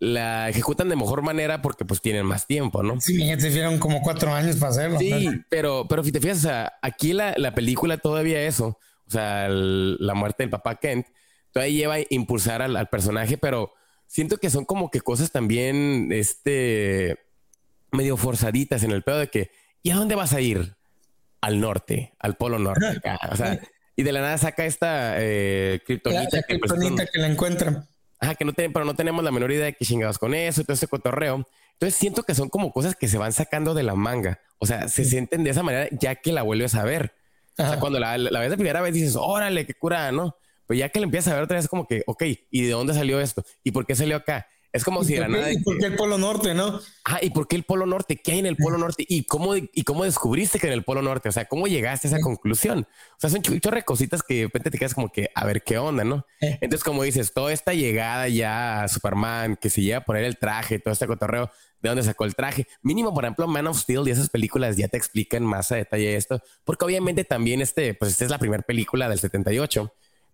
la ejecutan de mejor manera porque pues tienen más tiempo, ¿no? Sí, se hicieron como cuatro años para hacerlo. Sí, pero, pero si te fijas, o sea, aquí la, la película todavía eso, o sea, la muerte del papá Kent, todavía lleva a impulsar al, personaje, pero siento que son como que cosas también, este, medio forzaditas en el pedo de que, ¿y a dónde vas a ir? Al norte, al polo norte. O sea, y de la nada saca esta eh, kriptonita. que, pues, que la encuentran. Ajá, que no pero no tenemos la menor idea de qué chingados con eso todo ese cotorreo. Entonces siento que son como cosas que se van sacando de la manga. O sea, se sienten de esa manera ya que la vuelves a ver. O sea, cuando la, la ves de primera vez dices, órale, qué cura, ¿no? Pero ya que la empiezas a ver otra vez, como que, ok, ¿y de dónde salió esto? ¿Y por qué salió acá? Es como si era nada. ¿Y por qué el Polo Norte, no? Ah, ¿y por qué el Polo Norte? ¿Qué hay en el Polo Norte? ¿Y cómo, y cómo descubriste que en el Polo Norte? O sea, ¿cómo llegaste a esa conclusión? O sea, son chorre cositas que de repente te quedas como que a ver qué onda, ¿no? Entonces, como dices, toda esta llegada ya a Superman, que se lleva a poner el traje, todo este cotorreo, de dónde sacó el traje. Mínimo, por ejemplo, Man of Steel y esas películas ya te explican más a detalle esto, porque obviamente también este, pues esta es la primera película del 78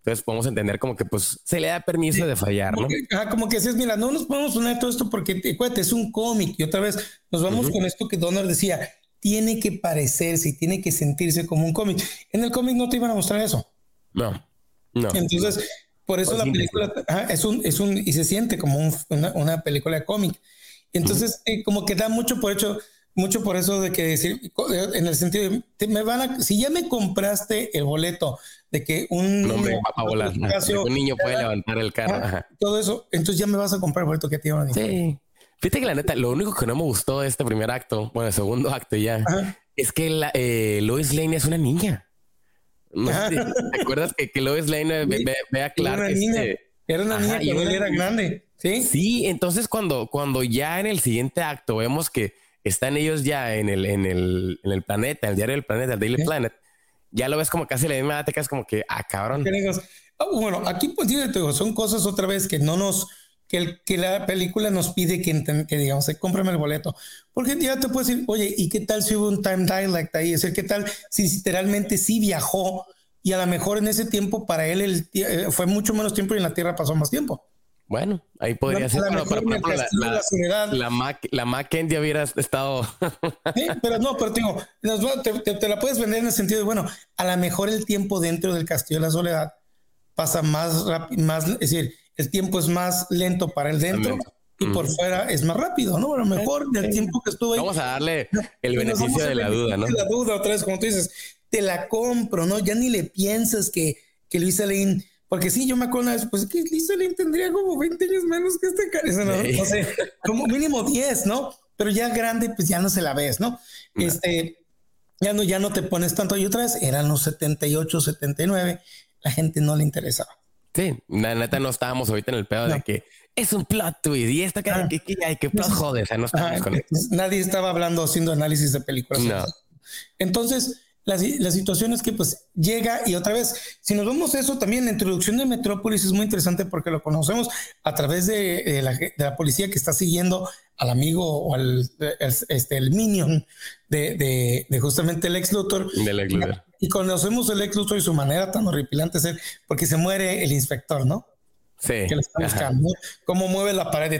entonces podemos entender como que pues se le da permiso de fallar, ¿no? como que dices, mira, no nos podemos poner todo esto porque acuérdate, es un cómic y otra vez nos vamos con esto que Donner decía, tiene que parecerse y tiene que sentirse como un cómic. En el cómic no te iban a mostrar eso. No, no. Entonces, por eso la película es un, es un, y se siente como una, película de cómic. Entonces, eh, como que da mucho por hecho, mucho por eso de que decir, en el sentido de, me van a, si ya me compraste el boleto de que un, niño, un niño puede levantar el carro. Todo eso, entonces ya me vas a comprar boleto que te iban a Sí. Fíjate que la neta, lo único que no me gustó de este primer acto, bueno, el segundo acto ya, es que la, eh, Lois Lane es una niña. No ¿Te acuerdas que, que Lois Lane ve, a Clark? Era una niña, este, era una niña y él era grande. Sí. Sí, entonces cuando, cuando ya en el siguiente acto vemos que están ellos ya en el, en el, en el planeta, el diario del planeta, el Daily Planet, ya lo ves como casi la misma te como que, ah, cabrón. Ah, bueno, aquí pues digo, son cosas otra vez que no nos, que, el, que la película nos pide que, que digamos, cómprame el boleto. Porque ya te puedes decir, oye, ¿y qué tal si hubo un time dialect ahí? Es decir, ¿qué tal si literalmente sí viajó y a lo mejor en ese tiempo para él el, eh, fue mucho menos tiempo y en la Tierra pasó más tiempo? Bueno, ahí podría ser, pero, la, la, la, Mac, la hubiera estado. sí, pero no, pero digo, te, la puedes vender en el sentido de, bueno, a lo mejor el tiempo dentro del Castillo de la Soledad pasa más rápido, más, es decir, el tiempo es más lento para el dentro y por fuera es más rápido, ¿no? A lo mejor el tiempo que estuvo ahí. Vamos a darle el beneficio de la duda, ¿no? la duda otra vez, como tú dices, te la compro, ¿no? Ya ni le piensas que, que Luisa Lane porque sí, yo me acuerdo una vez, pues que Lisa Lane tendría como 20 años menos que este cara, ¿no? no sé, como mínimo 10, ¿no? Pero ya grande, pues ya no se la ves, ¿no? Este, ya no, ya no te pones tanto. Y otra vez eran los 78, 79, la gente no le interesaba. Sí, la neta no estábamos ahorita en el pedo de que es un plot twist y esta cara que, que, que plot joder, o sea, no estábamos con eso. Nadie estaba hablando haciendo análisis de películas. No. Entonces, la, situación es que pues llega y otra vez, si nos vemos eso también, la introducción de Metrópolis es muy interesante porque lo conocemos a través de, la, policía que está siguiendo al amigo o al este, el minion de, justamente el ex Luthor. Y conocemos el ex Luthor y su manera tan horripilante de ser, porque se muere el inspector, ¿no? Sí. Que le está buscando. Cómo mueve la pared y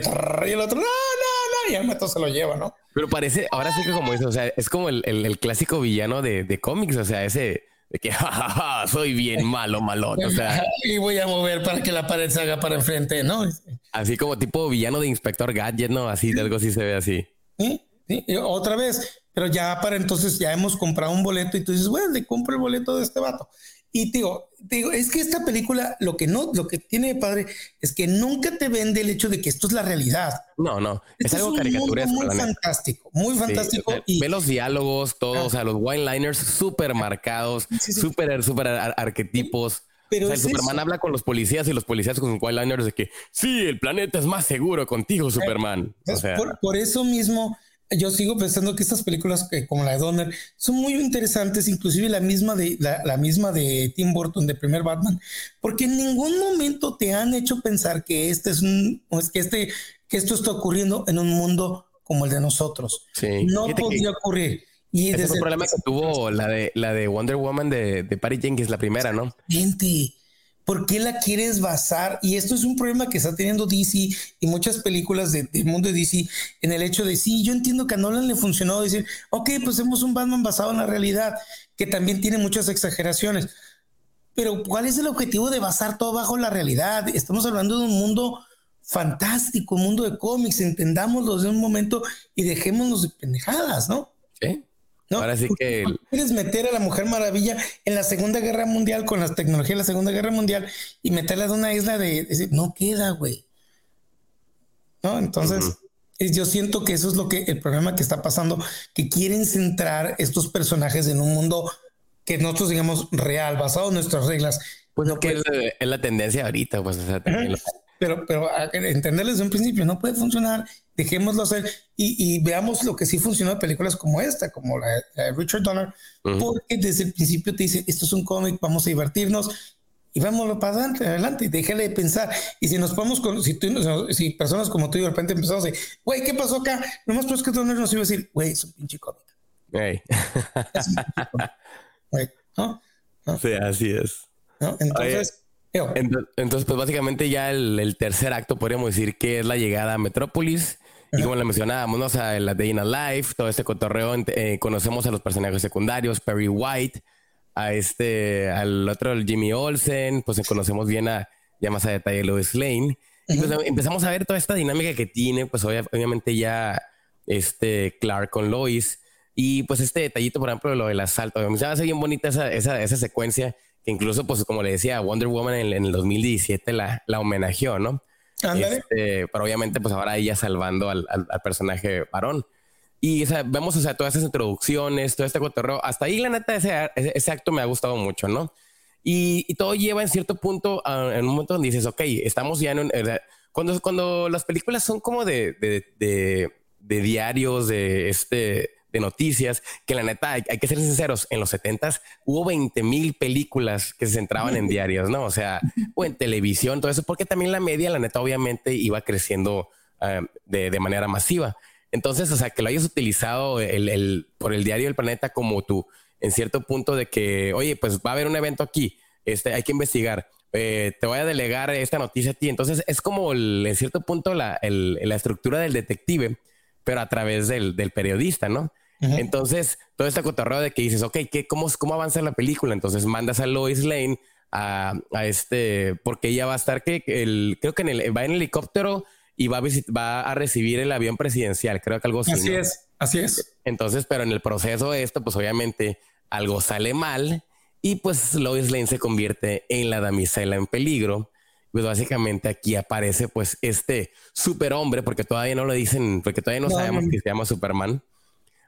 el otro, no, no, no, y el metro se lo lleva, ¿no? Pero parece, ahora sí que como dice, o sea, es como el, el, clásico villano de, de, cómics, o sea, ese de que ja, soy bien malo, malote, o sea. Y voy a mover para que la pared se haga para enfrente, ¿no? Así como tipo villano de Inspector Gadget, ¿no? Así, de algo así se ve así. Sí, sí, otra vez, pero ya para entonces ya hemos comprado un boleto y tú dices, bueno, le compro el boleto de este vato. Y digo, digo, es que esta película lo que no, lo que tiene de padre es que nunca te vende el hecho de que esto es la realidad. No, no, es algo caricaturesco. Muy fantástico, muy fantástico. y... Ve los diálogos, todos, ah. o sea, los wine-liners súper marcados, súper, súper arquetipos. Pero o sea, el Superman habla con los policías y los policías con wine-liners de que sí, el planeta es más seguro contigo, Superman. O sea, por eso mismo yo sigo pensando que estas películas como la de Donner son muy interesantes, inclusive la misma de la, misma de Tim Burton de primer Batman, porque en ningún momento te han hecho pensar que este es un, que este, que esto está ocurriendo en un mundo como el de nosotros. no podía ocurrir. Y ese fue el problema que tuvo la de la de Wonder Woman de, de Patty Jenkins, la primera, ¿no? Gente, ¿Por qué la quieres basar? Y esto es un problema que está teniendo DC y muchas películas del mundo de DC en el hecho de, sí, yo entiendo que a Nolan le funcionó decir, ok, pues hacemos un Batman basado en la realidad, que también tiene muchas exageraciones. pero ¿cuál es el objetivo de basar todo bajo la realidad? Estamos hablando de un mundo fantástico, un mundo de cómics, entendámoslo de un momento y dejémonos de pendejadas, ¿no? Sí. Ahora sí que. Quieres meter a la Mujer Maravilla en la Segunda Guerra Mundial con las tecnologías de la Segunda Guerra Mundial y meterla en una isla de. no queda, güey. ¿No? Entonces, yo siento que eso es lo que el problema que está pasando, que quieren centrar estos personajes en un mundo que nosotros digamos real, basado en nuestras reglas. Pues no que es, la, tendencia ahorita, pues. Pero, pero entenderles desde un principio no puede funcionar, dejémoslo hacer y, veamos lo que sí funcionó en películas como esta, como la, de Richard Donner, porque desde el principio te dice, esto es un cómic, vamos a divertirnos y vámonos para adelante, adelante, déjale de pensar. Y si nos podemos, con, si, si personas como tú de repente empezamos a decir, güey, ¿qué pasó acá? Lo más pues que Donner nos iba a decir, güey, es un pinche cómic. ¿no? Sí, así es. Entonces, entonces, pues básicamente ya el, tercer acto podríamos decir que es la llegada a Metrópolis. Y como le mencionábamos, ¿no? o sea, la Day in a Life, todo este cotorreo, eh, conocemos a los personajes secundarios, Perry White, a este, al otro, el Jimmy Olsen, pues conocemos bien a, ya más a detalle, Lois Lane. Y pues empezamos a ver toda esta dinámica que tiene, pues obviamente ya este Clark con Lois. Y pues este detallito, por ejemplo, lo del asalto. Me hace bien bonita esa, esa, esa secuencia que incluso, pues como le decía, Wonder Woman en, el 2017 la, la homenajeó, ¿no? Este, pero obviamente, pues ahora ella salvando al, al, personaje varón. Y vemos, o sea, todas esas introducciones, todo este cotorreo. Hasta ahí, la neta, ese, ese, acto me ha gustado mucho, ¿no? Y, y, todo lleva en cierto punto, en un momento donde dices, ok, estamos ya en un, cuando, cuando las películas son como de, de, de, de diarios, de este de noticias, que la neta, hay, que ser sinceros, en los 70s hubo 20 mil películas que se centraban en diarios, ¿no? O sea, o en televisión, todo eso, porque también la media, la neta, obviamente iba creciendo ah, de, de, manera masiva. Entonces, o sea, que lo hayas utilizado el, el, por el diario del planeta como tú, en cierto punto de que, oye, pues va a haber un evento aquí, este, hay que investigar. Eh, te voy a delegar esta noticia a ti. Entonces es como en cierto punto la, la estructura del detective, pero a través del, del periodista, ¿no? Entonces, todo este cotorreo de que dices, ok, ¿qué, cómo, ¿cómo avanza la película? Entonces mandas a Lois Lane a, a este, porque ella va a estar, que el, creo que en el, va en helicóptero y va a, va a recibir el avión presidencial, creo que algo así. Así es, así es. Entonces, pero en el proceso de esto, pues obviamente algo sale mal y pues Lois Lane se convierte en la damisela en peligro. Pues básicamente aquí aparece pues este superhombre, porque todavía no lo dicen, porque todavía no, sabemos que se llama Superman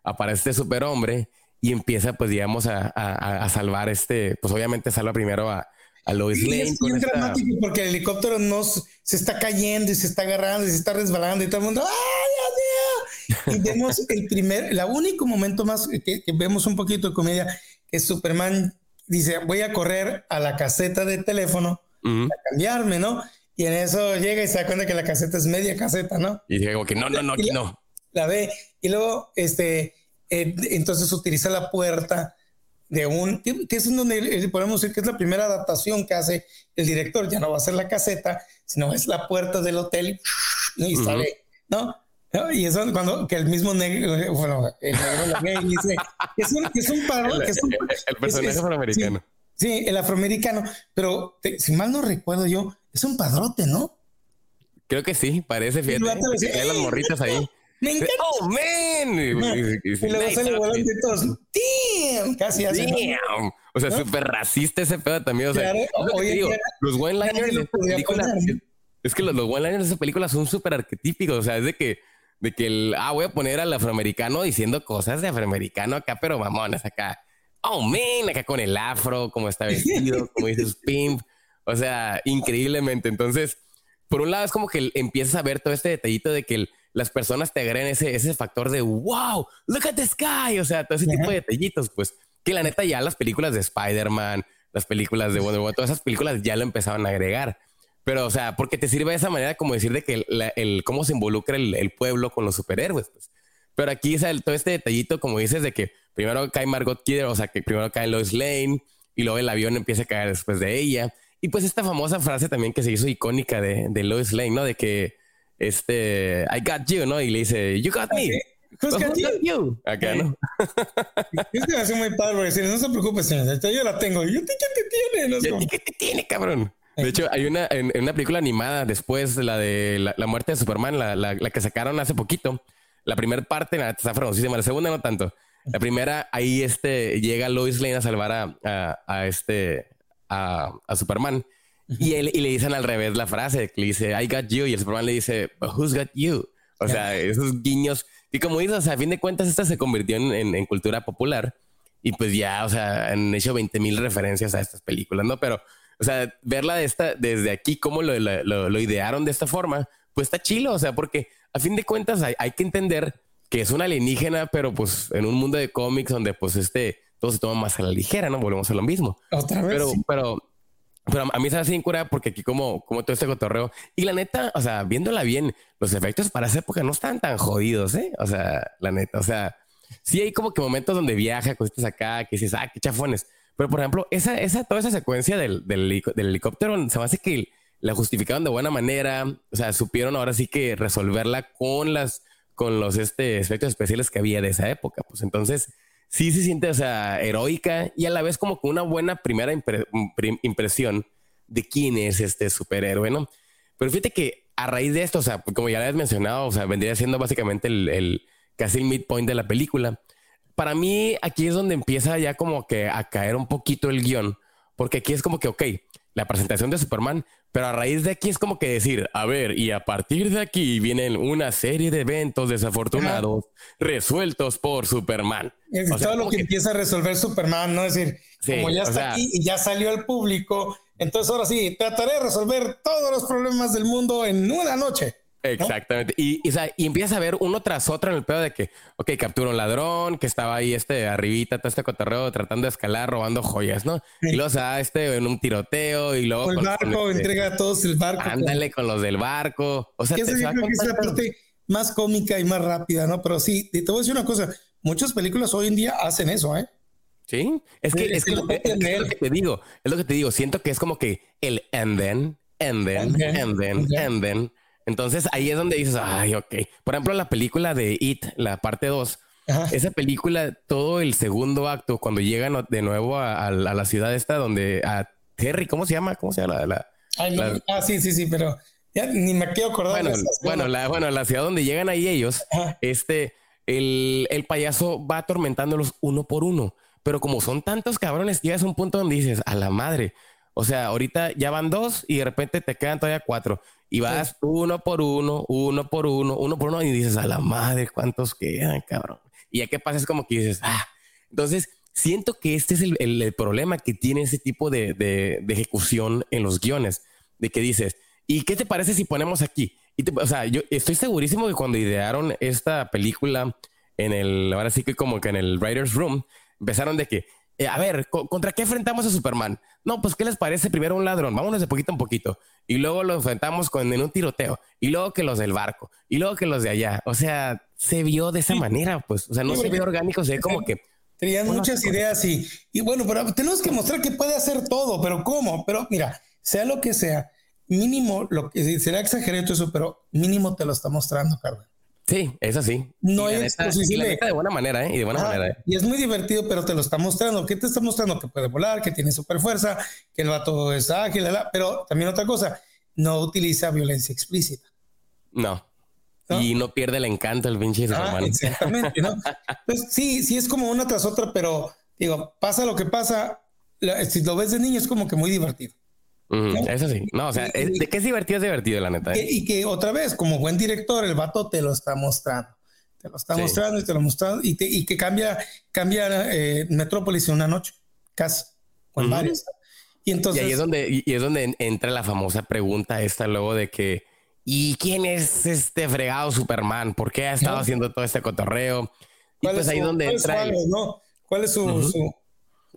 aparece este superhombre y empieza, pues, digamos, a, a, salvar este, pues obviamente salva primero a, a Lois Lane. Es bien dramático porque el helicóptero no se está cayendo y se está agarrando y se está resbalando y todo el mundo, ¡ay, Dios mío! Y vemos el primer, el único momento más que, vemos un poquito de comedia, que Superman dice, voy a correr a la caseta de teléfono a cambiarme, ¿no? Y en eso llega y se da cuenta que la caseta es media caseta, ¿no? Y dice como que no, no, no, aquí no la ve y luego este, eh, entonces utiliza la puerta de un, que es donde podemos decir que es la primera adaptación que hace el director, ya no va a ser la caseta, sino es la puerta del hotel y, sale, ¿no? Y eso cuando que el mismo negro, bueno, el negro dice, que es un, es un, que es un el, personaje afroamericano. Sí, el afroamericano, pero si mal no recuerdo yo, es un padrote, ¿no? Creo que sí, parece, fíjate. Hay las morritas ahí. Me encanta. Oh, man. Y, luego sale volante todos. Damn. Casi así. Damn. O sea, súper racista ese pedo también. O sea, los one-liners es que los, los one-liners de esa película son súper arquetípicos. O sea, es de que, de que el, ah, voy a poner al afroamericano diciendo cosas de afroamericano acá, pero mamonas acá. Oh, man, acá con el afro, como está vestido, como dices, pimp. O sea, increíblemente. Entonces, por un lado es como que empiezas a ver todo este detallito de que el, las personas te agregan ese, ese factor de wow, look at the sky. O sea, todo ese tipo de detallitos, pues que la neta ya las películas de Spider-Man, las películas de Wonder Woman, todas esas películas ya lo empezaban a agregar. Pero, o sea, porque te sirve de esa manera como decir de que el, cómo se involucra el, pueblo con los superhéroes. Pues. Pero aquí, o sea, todo este detallito, como dices, de que primero cae Margot Kidder, o sea, que primero cae Lois Lane y luego el avión empieza a caer después de ella. Y pues esta famosa frase también que se hizo icónica de, de Lois Lane, ¿no? De que este, I got you, ¿no? Y le dice, you got me. Who's got you? Acá, ¿no? Es que me hace muy padre decir, no se preocupe, señor, yo la tengo. ¿Y a ti qué te tiene? ¿Y a ti qué te tiene, cabrón? De hecho, hay una, en, en una película animada después, la de la, la muerte de Superman, la, la, la que sacaron hace poquito. La primera parte, la está famosísima, la segunda no tanto. La primera, ahí este, llega Lois Lane a salvar a, a, a este, a, a Superman. Y, él, y le dicen al revés la frase, que le dice, I got you, y el Superman le dice, But who's got you? O sea, esos guiños. Y como dices, o sea, a fin de cuentas, esta se convirtió en, en, en cultura popular. Y pues ya, o sea, han hecho 20 mil referencias a estas películas, ¿no? Pero, o sea, verla de esta, desde aquí, cómo lo, lo, lo idearon de esta forma, pues está chilo, o sea, porque a fin de cuentas hay, hay que entender que es una alienígena, pero pues en un mundo de cómics donde pues este, todo se toma más a la ligera, ¿no? Volvemos a lo mismo. Otra vez. Pero, sí. pero, pero a mí se hace bien cura porque aquí como, como todo este cotorreo y la neta, o sea, viéndola bien, los efectos para esa época no están tan jodidos, ¿eh? O sea, la neta, o sea, sí hay como que momentos donde viaja, cositas acá, que dices, ah, qué chafones. Pero por ejemplo, esa, esa, toda esa secuencia del, del, del helicóptero se me hace que la justificaron de buena manera. O sea, supieron ahora sí que resolverla con las, con los este, efectos especiales que había de esa época. Pues entonces, sí se siente, o sea, heroica y a la vez como que una buena primera impre- impre- impresión de quién es este superhéroe, ¿no? Pero fíjate que a raíz de esto, o sea, como ya lo habías mencionado, o sea, vendría siendo básicamente el, el casi el midpoint de la película. Para mí, aquí es donde empieza ya como que a caer un poquito el guion, porque aquí es como que, ok, la presentación de Superman, pero a raíz de aquí es como que decir, a ver, y a partir de aquí vienen una serie de eventos desafortunados resueltos por Superman. Es O sea, todo lo que, que- empieza a resolver Superman, ¿no? Es decir, Sí, como ya está sea- aquí y ya salió al público, entonces ahora sí, trataré de resolver todos los problemas del mundo en una noche. Exactamente. Y, y, o sea, y empiezas a ver uno tras otro en el pedo de que, ok, captura un ladrón que estaba ahí este arribita, todo este cotorreo tratando de escalar, robando joyas, ¿no? Sí. Y luego se da este en un tiroteo y luego. O el con- barco, con este- entrega a todos el barco. Ándale con los del barco. O sea, Que te esa se yo va creo que es la parte más cómica y más rápida, ¿no? Pero sí, te voy a decir una cosa, muchas películas hoy en día hacen eso, ¿eh? Sí, es que, Sí, es, que lo que- puedes es que es lo leer. que te digo, es lo que te digo. Siento que es como que el and then, and then, And then, and then, and then. and then. Entonces ahí es donde dices, ay, ok. Por ejemplo, la película de It, la parte 2, Ajá. esa película, todo el segundo acto, cuando llegan de nuevo a, a la a la ciudad esta donde a Terry, ¿cómo se llama? ¿Cómo se llama la- la, Ay, la- ah, sí, sí, sí, pero ya ni me quiero acordar bueno, de bueno, la, bueno, la ciudad donde llegan ahí ellos, Ajá. este, el, el payaso va atormentándolos uno por uno. Pero como son tantos cabrones, llegas a un punto donde dices, a la madre. O sea, ahorita ya van dos y de repente te quedan todavía cuatro. Y vas uno por uno, uno por uno, uno por uno y dices, a la madre, ¿cuántos quedan, cabrón? Y ya que pasa es como que dices, ah. Entonces, siento que este es el, el- el problema que tiene ese tipo de, de- de ejecución en los guiones, de que dices, ¿y qué te parece si ponemos aquí? Y te- o sea, yo estoy segurísimo que cuando idearon esta película en el, ahora sí que como que en el writer's room, empezaron de que, eh, a ver, ¿co- ¿contra qué enfrentamos a Superman? No, pues, ¿qué les parece? Primero un ladrón, vámonos de poquito en poquito. Y luego lo enfrentamos con, en un tiroteo. Y luego que los del barco. Y luego que los de allá. O sea, se vio de esa manera, pues. O sea, no Sí, se porque- orgánico, se ve como que... Tenían Bueno, muchas ideas y, y bueno, pero tenemos que mostrar que puede hacer todo, pero ¿cómo? Pero mira, sea lo que sea, mínimo, lo que será exagerado eso, pero mínimo te lo está mostrando, Carmen. Sí, es así. No Y es posible. neta de buena manera, ¿eh? Y de buena Ajá, manera, ¿eh? Y es muy divertido, pero te lo está mostrando. ¿Qué te está mostrando? Que puede volar, que tiene super fuerza, que el vato es ágil, la, la, pero también otra cosa, no utiliza violencia explícita. No. ¿No? Y no pierde el encanto el pinche Ah, exactamente, ¿no? Pues sí, sí es como una tras otra, pero digo, pasa lo que pasa, si lo ves de niño es como que muy divertido. Eso sí. No, o sea, es- de que es divertido, es divertido, la neta. ¿eh? y que otra vez, como buen director, el vato te lo está mostrando. Te lo está Sí. mostrando y te lo mostrando y, te- y que cambia, cambia eh, Metrópolis en una noche, casi, Ujú. varios. Y Y entonces, ahí es donde, y y es donde en- entra la famosa pregunta esta luego de que, ¿y quién es este fregado Superman? ¿Por qué ha estado ¿No? haciendo todo este cotorreo? Y ¿cuál pues es ahí su- donde cuál es su entra el- ¿no? ¿Cuál es su, Ujú. su-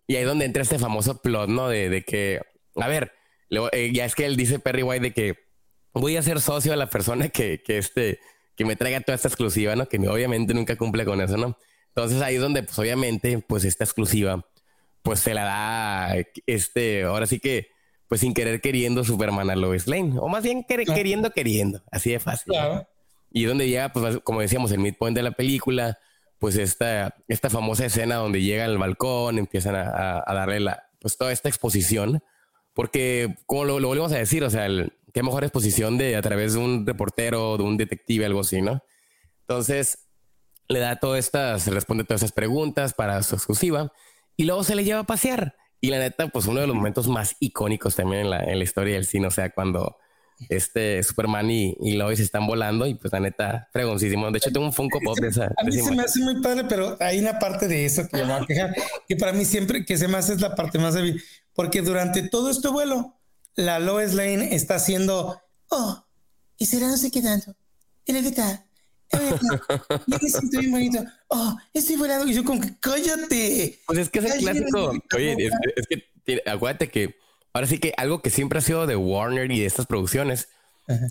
y ahí donde entra este famoso plot, ¿no? De, de que, a ver, luego, eh, ya es que él dice Perry White de que voy a ser socio de la persona que, que este, que me traiga toda esta exclusiva, ¿no? Que obviamente nunca cumple con eso, ¿no? Entonces ahí es donde, pues obviamente, pues esta exclusiva, pues se la da, este, ahora sí que, pues sin querer queriendo Superman a Lois Lane, o más bien quer- Claro. queriendo queriendo, así de fácil. ¿no? Claro. Y es donde llega, pues, como decíamos, el midpoint de la película, pues esta, esta famosa escena donde llega al balcón, empiezan a, darle la, pues toda esta exposición, porque como lo, lo volvemos a decir, o sea, qué mejor exposición de a través de un reportero, de un detective, algo así, ¿no? Entonces, le da todas estas, responde todas esas preguntas para su exclusiva y luego se le lleva a pasear. Y la neta, pues uno de los momentos más icónicos también en la, en la historia del cine, o sea, cuando este Superman y, y Lois están volando y pues la neta, fregoncísimo. De hecho, tengo un Funko Pop de esa. A mí se me hace muy padre, pero hay una parte de eso que me va a quejar, que para mí siempre, que se me hace es la parte más débil, porque durante todo este vuelo, la Lois Lane está haciendo, oh, y será no sé qué tanto, y la que tal, y me siento bien bonito, oh, estoy volando, y yo como que cállate. Pues es que es el clásico, oye, es, es que acuérdate que Ahora sí que algo que siempre ha sido de Warner y de estas producciones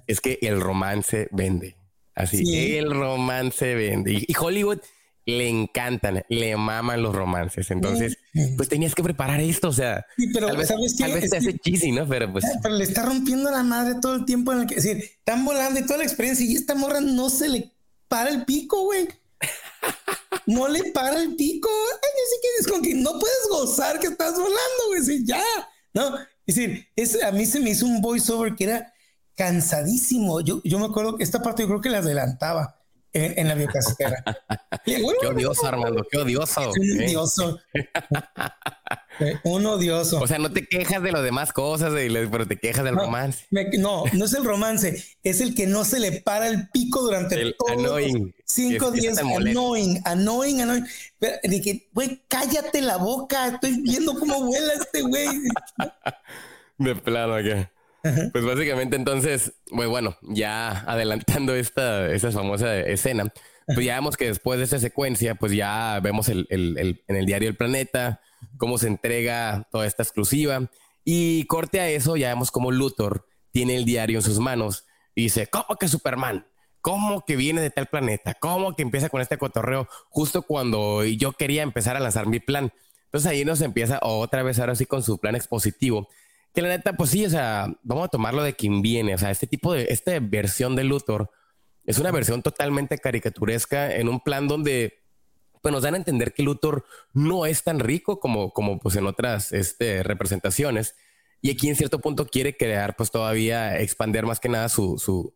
es que el romance vende. Así, el romance vende. Y, Hollywood le encantan, le maman los romances. Entonces, pues tenías que preparar esto. O sea, pero tal vez, ¿sabes Tal vez te hace cheesy, ¿no? Pero pues. Pero le está rompiendo la madre todo el tiempo en el que es decir, están volando y toda la experiencia y esta morra no se le para el pico, güey. No le para el pico. Ay, sé que es con que no puedes gozar que estás volando, güey. Sí, ya. No, es decir, es, a mí se me hizo un voiceover que era cansadísimo. Yo, yo me acuerdo que esta parte yo creo que la adelantaba en, la biocasquera. qué odioso, Armando, qué odioso. Un ¿eh? odioso. un odioso. O sea, no te quejas de las demás cosas, pero te quejas del romance. no, no es el romance, es el que no se le para el pico durante el annoying. cinco días. Annoying, annoying, annoying. De que, güey, cállate la boca, estoy viendo cómo vuela este güey. de plano, acá. Pues básicamente entonces, pues bueno, ya adelantando esta, esa famosa escena, pues ya vemos que después de esa secuencia, pues ya vemos el, el, en el diario El Planeta cómo se entrega toda esta exclusiva y corte a eso, ya vemos cómo Luthor tiene el diario en sus manos y dice, ¿cómo que Superman? ¿Cómo que viene de tal planeta? ¿Cómo que empieza con este cotorreo justo cuando yo quería empezar a lanzar mi plan? Entonces ahí nos empieza otra vez ahora sí con su plan expositivo que la neta, pues sí, o sea, vamos a tomarlo de quien viene. O sea, este tipo de, esta versión de Luthor es una versión totalmente caricaturesca en un plan donde pues nos dan a entender que Luthor no es tan rico como, como pues en otras este, representaciones. Y aquí en cierto punto quiere crear pues todavía expander más que nada su, su,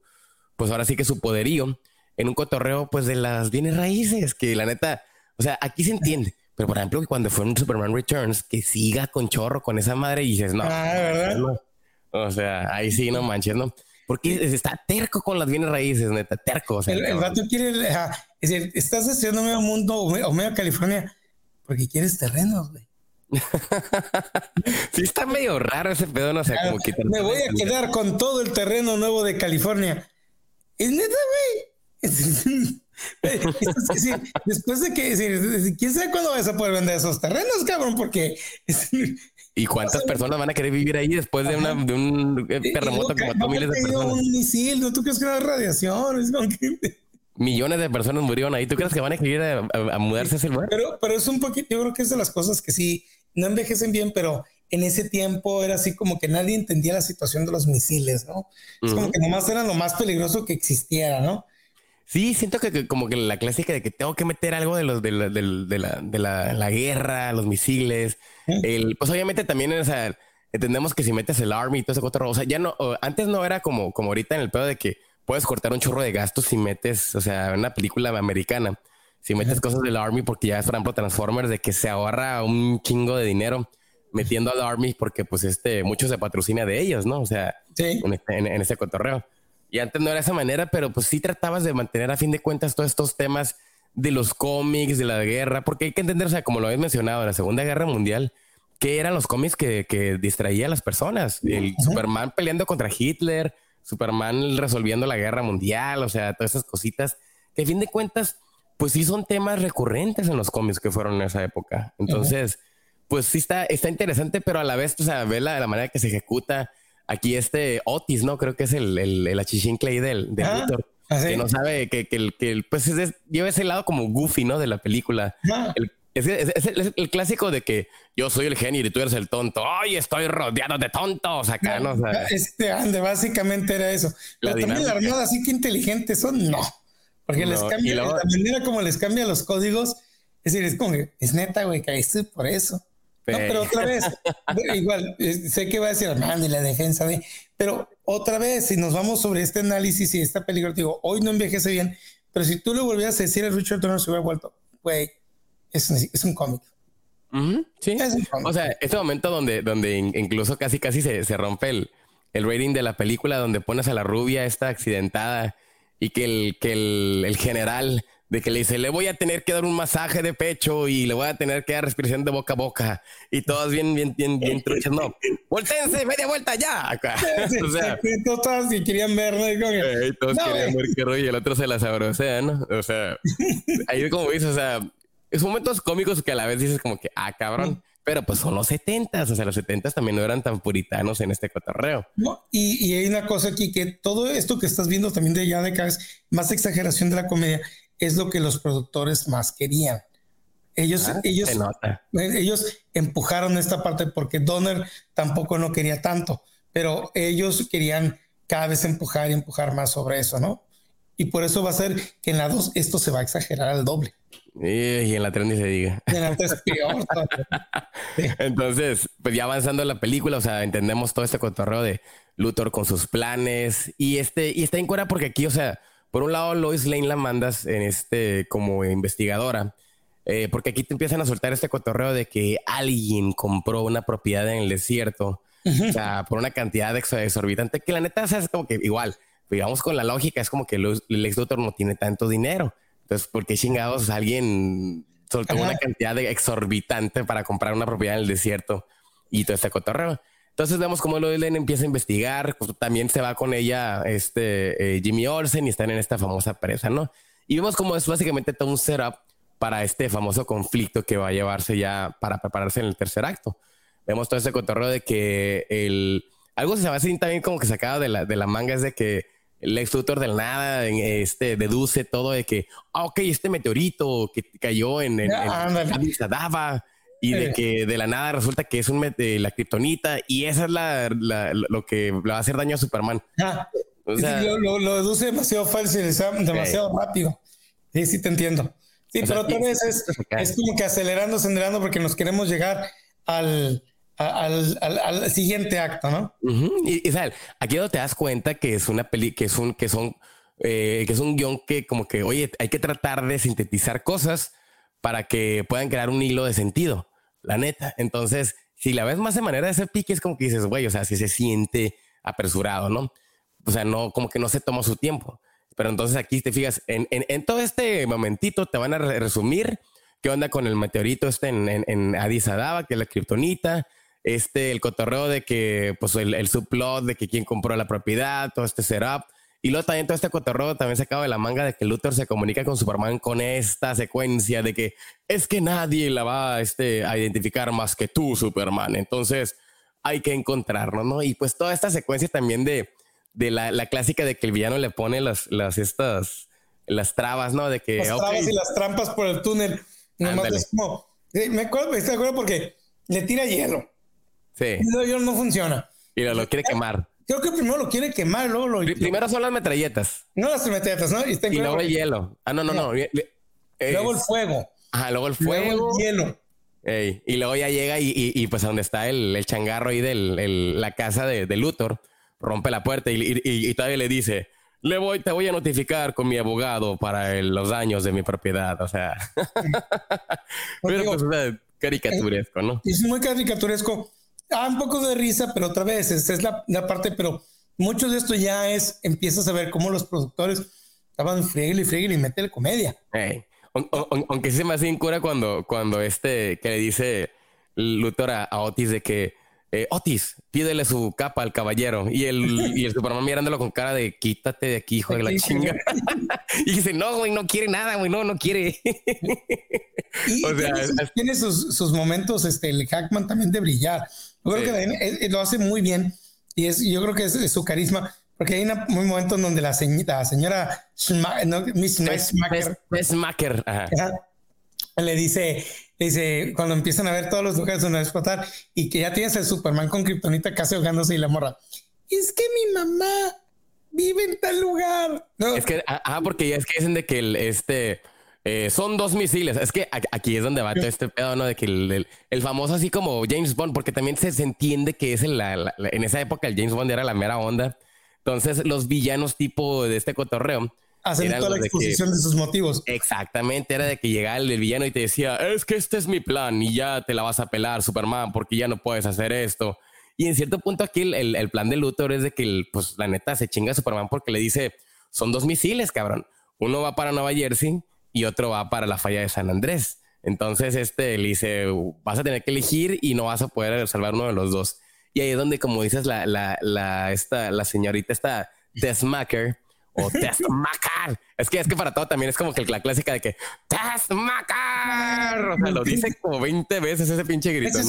pues ahora sí que su poderío en un cotorreo pues de las bienes raíces, que la neta, o sea, aquí se entiende. Pero por ejemplo, cuando fue un Superman Returns, que siga con chorro con esa madre y dices, no, ah, o sea, ahí sí, no manches, ¿no? Porque está terco con las bienes raíces, neta, terco. el, el vato quiere, es decir, estás haciendo medio mundo o medio California porque quieres terrenos, güey. sí, está medio raro ese pedo, no sé, sea, como que Me voy a quedar con todo el terreno nuevo de California. Es neta, güey. después de que, quién sabe cuándo vas a poder vender esos terrenos, cabrón, porque. ¿Y cuántas personas van a querer vivir ahí después de, una, de un terremoto que mató miles de personas? un misil, ¿no tú crees que era radiación? Millones de personas murieron ahí. ¿Tú crees que van a querer a, mudarse a ese lugar? Pero, pero es un poquito, yo creo que es de las cosas que sí, no envejecen bien, pero en ese tiempo era así como que nadie entendía la situación de los misiles, ¿no? Es como que nomás era lo más peligroso que existiera, ¿no? Sí, siento que, como que la clásica de que tengo que meter algo de los de la, de, la, de la, guerra, los misiles. El, pues obviamente también, o sea, entendemos que si metes el army y todo ese otro, o sea, ya no, antes no era como, como ahorita en el pedo de que puedes cortar un chorro de gastos si metes, o sea, una película americana, si metes cosas del army, porque ya es, por ejemplo, Transformers, de que se ahorra un chingo de dinero metiendo al army porque pues este, mucho se patrocina de ellos, ¿no? O sea, en, este, en ese cotorreo. Y antes no era esa manera, pero pues sí tratabas de mantener a fin de cuentas todos estos temas de los cómics, de la guerra, porque hay que entender, o sea, como lo habéis mencionado, la Segunda Guerra Mundial, ¿qué eran los cómics que, que distraía a las personas? El Superman peleando contra Hitler, Superman resolviendo la guerra mundial, o sea, todas esas cositas, que a fin de cuentas, pues sí son temas recurrentes en los cómics que fueron en esa época. Entonces, pues sí está, está interesante, pero a la vez, o sea, ve la, la manera que se ejecuta, aquí este Otis, ¿no? Creo que es el, el, el achichincle del, del ah, ah, que no sabe que, que, el, que pues es, lleva ese lado como goofy, ¿no? De la película. Ah. es, el clásico de que yo soy el genio y tú eres el tonto. Ay, estoy rodeado de tontos acá, ¿no? este ande, básicamente era eso. Pero también la armada así que inteligente son, no. Porque les cambia, la manera como les cambia los códigos, es decir, es como que es neta, güey, caíste por eso. No, pero otra vez, igual, sé que va a decir, de la defensa de, pero otra vez, si nos vamos sobre este análisis y esta película, digo, hoy no envejece bien, pero si tú le volvías a decir a Richard Donner se hubiera vuelto, güey, es, es un cómic. sí. O sea, este momento donde, donde incluso casi casi se, se rompe el, el, rating de la película, donde pones a la rubia esta accidentada y que el, que el, el general de que le dice, le voy a tener que dar un masaje de pecho y le voy a tener que dar respiración de boca a boca. Y todos bien, bien, bien, bien truchas, no. Voltense, media vuelta ya. Acá. o sea, todos querían ver, ¿no? todos querían ver qué rollo y el otro se la sabrosea, ¿no? O sea, ahí como dices, o sea, es momentos cómicos que a la vez dices como que, ah, cabrón. Pero pues son los setentas, o sea, los setentas también no eran tan puritanos en este cotorreo. No, y, y, hay una cosa aquí que todo esto que estás viendo también de ya de cada más exageración de la comedia es lo que los productores más querían. Ellos, ah, ellos, ellos empujaron esta parte porque Donner tampoco no quería tanto, pero ellos querían cada vez empujar y empujar más sobre eso, ¿no? Y por eso va a ser que en la 2 esto se va a exagerar al doble. Y en la 3 ni se diga. En la 3 peor. Entonces, pues ya avanzando en la película, o sea, entendemos todo este cotorreo de Luthor con sus planes y este, y está en cuera porque aquí, o sea, por un lado, Lois Lane la mandas en este como investigadora, eh, porque aquí te empiezan a soltar este cotorreo de que alguien compró una propiedad en el desierto, o sea, por una cantidad exorbitante que la neta es como que igual, digamos con la lógica, es como que el ex doctor no tiene tanto dinero. Entonces, ¿por qué chingados alguien soltó una cantidad de exorbitante para comprar una propiedad en el desierto y todo este cotorreo? Entonces vemos cómo Lois Lane empieza a investigar, también se va con ella este eh, Jimmy Olsen y están en esta famosa presa, ¿no? Y vemos cómo es básicamente todo un setup para este famoso conflicto que va a llevarse ya para prepararse en el tercer acto. Vemos todo ese cotorreo de que el algo se va a también como que sacado de la, de la manga es de que el ex tutor del nada este, deduce todo de que, ah, ok, este meteorito que cayó en, en, y de que de la nada resulta que es un de la kriptonita y esa es la, lo que le va a hacer daño a Superman. Ah, o sea, lo, lo, deduce demasiado fácil, demasiado rápido. Sí, sí te entiendo. Sí, pero otra vez es, es, como que acelerando, acelerando porque nos queremos llegar al, al, al, siguiente acto, ¿no? Y, Israel, aquí donde te das cuenta que es una peli, que es un, que son, eh, que es un guion que como que, oye, hay que tratar de sintetizar cosas para que puedan crear un hilo de sentido, la neta. Entonces, si la ves más de manera de ese pique, es como que dices, güey, o sea, si se siente apresurado, ¿no? O sea, no, como que no se tomó su tiempo. Pero entonces aquí te fijas, en, en, todo este momentito te van a resumir qué onda con el meteorito este en, en, Addis Ababa, que es la kriptonita, este, el cotorreo de que, pues el, el subplot de que quién compró la propiedad, todo este setup y luego también todo este cotorreo también se acaba de la manga de que Luthor se comunica con Superman con esta secuencia de que es que nadie la va este, a identificar más que tú, Superman. Entonces hay que encontrarlo, ¿no? Y pues toda esta secuencia también de, de la, la, clásica de que el villano le pone las, las estas, las trabas, ¿no? De que... Las trabas y las trampas por el túnel. Nomás es como... Me acuerdo, me acuerdo porque le tira hielo. Sí. Y el hielo no funciona. Y lo, lo quiere quemar. Creo que primero lo quiere quemar, luego lo. Primero son las metralletas. No las metralletas, ¿no? Y, luego el hielo. Ah, no, no, no. Luego el fuego. Ajá, luego el fuego. Luego el hielo. y luego ya llega y, y, pues a donde está el, el changarro ahí de la casa de, de, Luthor, rompe la puerta y, y, todavía le dice, le voy, te voy a notificar con mi abogado para los daños de mi propiedad. O sea, pero pues caricaturesco, ¿no? Es muy caricaturesco ah, un poco de risa, pero otra vez, esa es la, parte, pero mucho de esto ya es, empiezas a ver cómo los productores estaban friegue y friegue y mete comedia. aunque sí se me hace incura cuando, cuando este, que le dice Luthor a, Otis de que eh, Otis, pídele su capa al caballero. Y el, y el Superman mirándolo con cara de quítate de aquí, hijo de la chinga. y dice, no, güey, no quiere nada, güey, no, no quiere. o sea, tiene, sus, sus, momentos, este, el Hackman también de brillar. Yo creo que eh, lo hace muy bien y es, yo creo que es, su carisma, porque hay un momento en donde la, señora, señora Miss Smacker le dice, le dice, cuando empiezan a ver todos los lugares donde va a explotar y que ya tienes el Superman con Kryptonita casi ahogándose y la morra. Es que mi mamá vive en tal lugar. No. Es que, ah, porque ya es que dicen de que el, este, eh, son dos misiles. Es que aquí es donde va todo este pedo, ¿no? De que el, el, famoso así como James Bond, porque también se, entiende que es en, la, en esa época el James Bond era la mera onda. Entonces los villanos tipo de este cotorreo Hacen toda la exposición de, sus motivos. Exactamente, era de que llegaba el, villano y te decía, es que este es mi plan y ya te la vas a pelar, Superman, porque ya no puedes hacer esto. Y en cierto punto aquí el, el plan de Luthor es de que, pues la neta, se chinga a Superman porque le dice, son dos misiles, cabrón. Uno va para Nueva Jersey y otro va para la falla de San Andrés. Entonces este le dice, vas a tener que elegir y no vas a poder salvar uno de los dos. Y ahí es donde, como dices, la, la, la, esta, la señorita esta Desmacker o Testmacar. Es que es que para todo también es como que la clásica de que Testmacar. O sea, lo dice como 20 veces ese pinche grito. ¿no?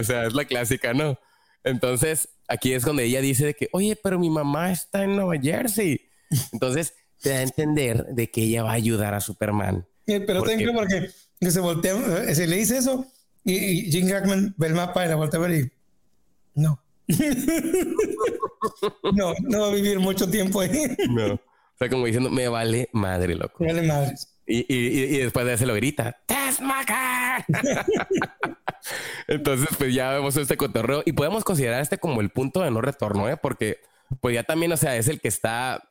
o sea, es la clásica, ¿no? Entonces, aquí es donde ella dice de que, oye, pero mi mamá está en Nueva Jersey. Entonces, te da a entender de que ella va a ayudar a Superman. pero tengo porque se voltea, eh, se le dice eso y, Jim Hackman ve el mapa y la voltea a ver y no. no, no va a vivir mucho tiempo ahí. no. O sea, como diciendo, me vale madre, loco. Me vale madre. Y, y, y, después de eso lo grita, Entonces, pues ya vemos este cotorreo y podemos considerar este como el punto de no retorno, ¿eh? Porque, pues ya también, o sea, es el que está,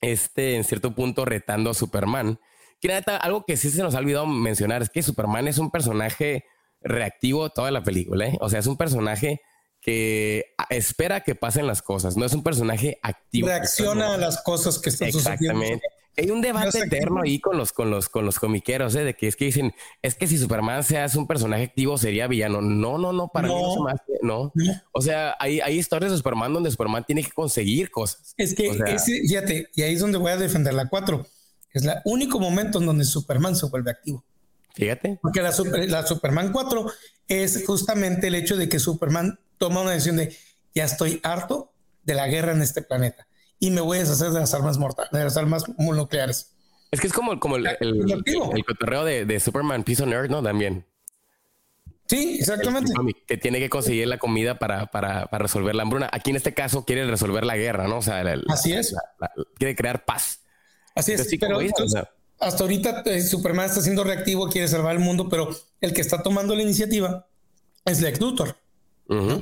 este, en cierto punto retando a Superman. Que algo que sí se nos ha olvidado mencionar es que Superman es un personaje reactivo toda la película, ¿eh? O sea, es un personaje que espera que pasen las cosas, no es un personaje activo. Reacciona a las cosas que están sucediendo. Hay un debate eterno ahí con los, con los, con los comiqueros, ¿eh? de que es que dicen, es que si Superman se hace un personaje activo sería villano. No, no, no, para mí no no. O sea, hay, hay historias de Superman donde Superman tiene que conseguir cosas. Es que, fíjate, y ahí es donde voy a defender la 4. Es el único momento en donde Superman se vuelve activo. Fíjate. Porque la, la Superman 4 es justamente el hecho de que Superman toma una decisión de ya estoy harto de la guerra en este planeta y me voy a deshacer de las armas mortales, de las armas nucleares. Es que es como, como el, el, el, cotorreo de, de, Superman Piece on Earth, ¿no? También. Sí, exactamente. Que tiene que conseguir la comida para, para, para, resolver la hambruna. Aquí en este caso quiere resolver la guerra, ¿no? O sea, así es. quiere crear paz. Así es. pero hasta ahorita eh, Superman está siendo reactivo, quiere salvar el mundo, pero el que está tomando la iniciativa es Lex Luthor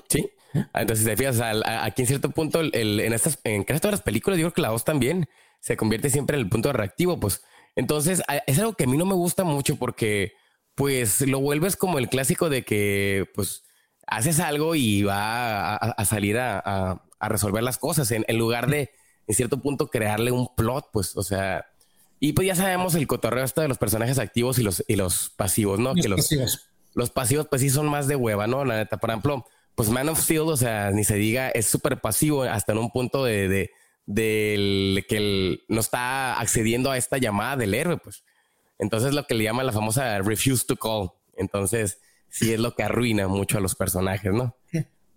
sí. Ah, entonces, te fijas, aquí en cierto punto, el, en estas, en casi todas las películas, yo creo que la voz también se convierte siempre en el punto reactivo, pues. Entonces, es algo que a mí no me gusta mucho porque, pues, lo vuelves como el clásico de que, pues, haces algo y va a, salir a, resolver las cosas en, lugar de, en cierto punto, crearle un plot, pues, o sea, y pues ya sabemos el cotorreo esto de los personajes activos y los, y los pasivos, ¿no? que los, pasivos. los pasivos, pues sí son más de hueva, ¿no? La neta, por ejemplo, pues Man of Steel, o sea, ni se diga, es súper pasivo hasta en un punto de, de, que él no está accediendo a esta llamada del héroe, pues. Entonces lo que le llama la famosa refuse to call. Entonces, sí es lo que arruina mucho a los personajes, ¿no?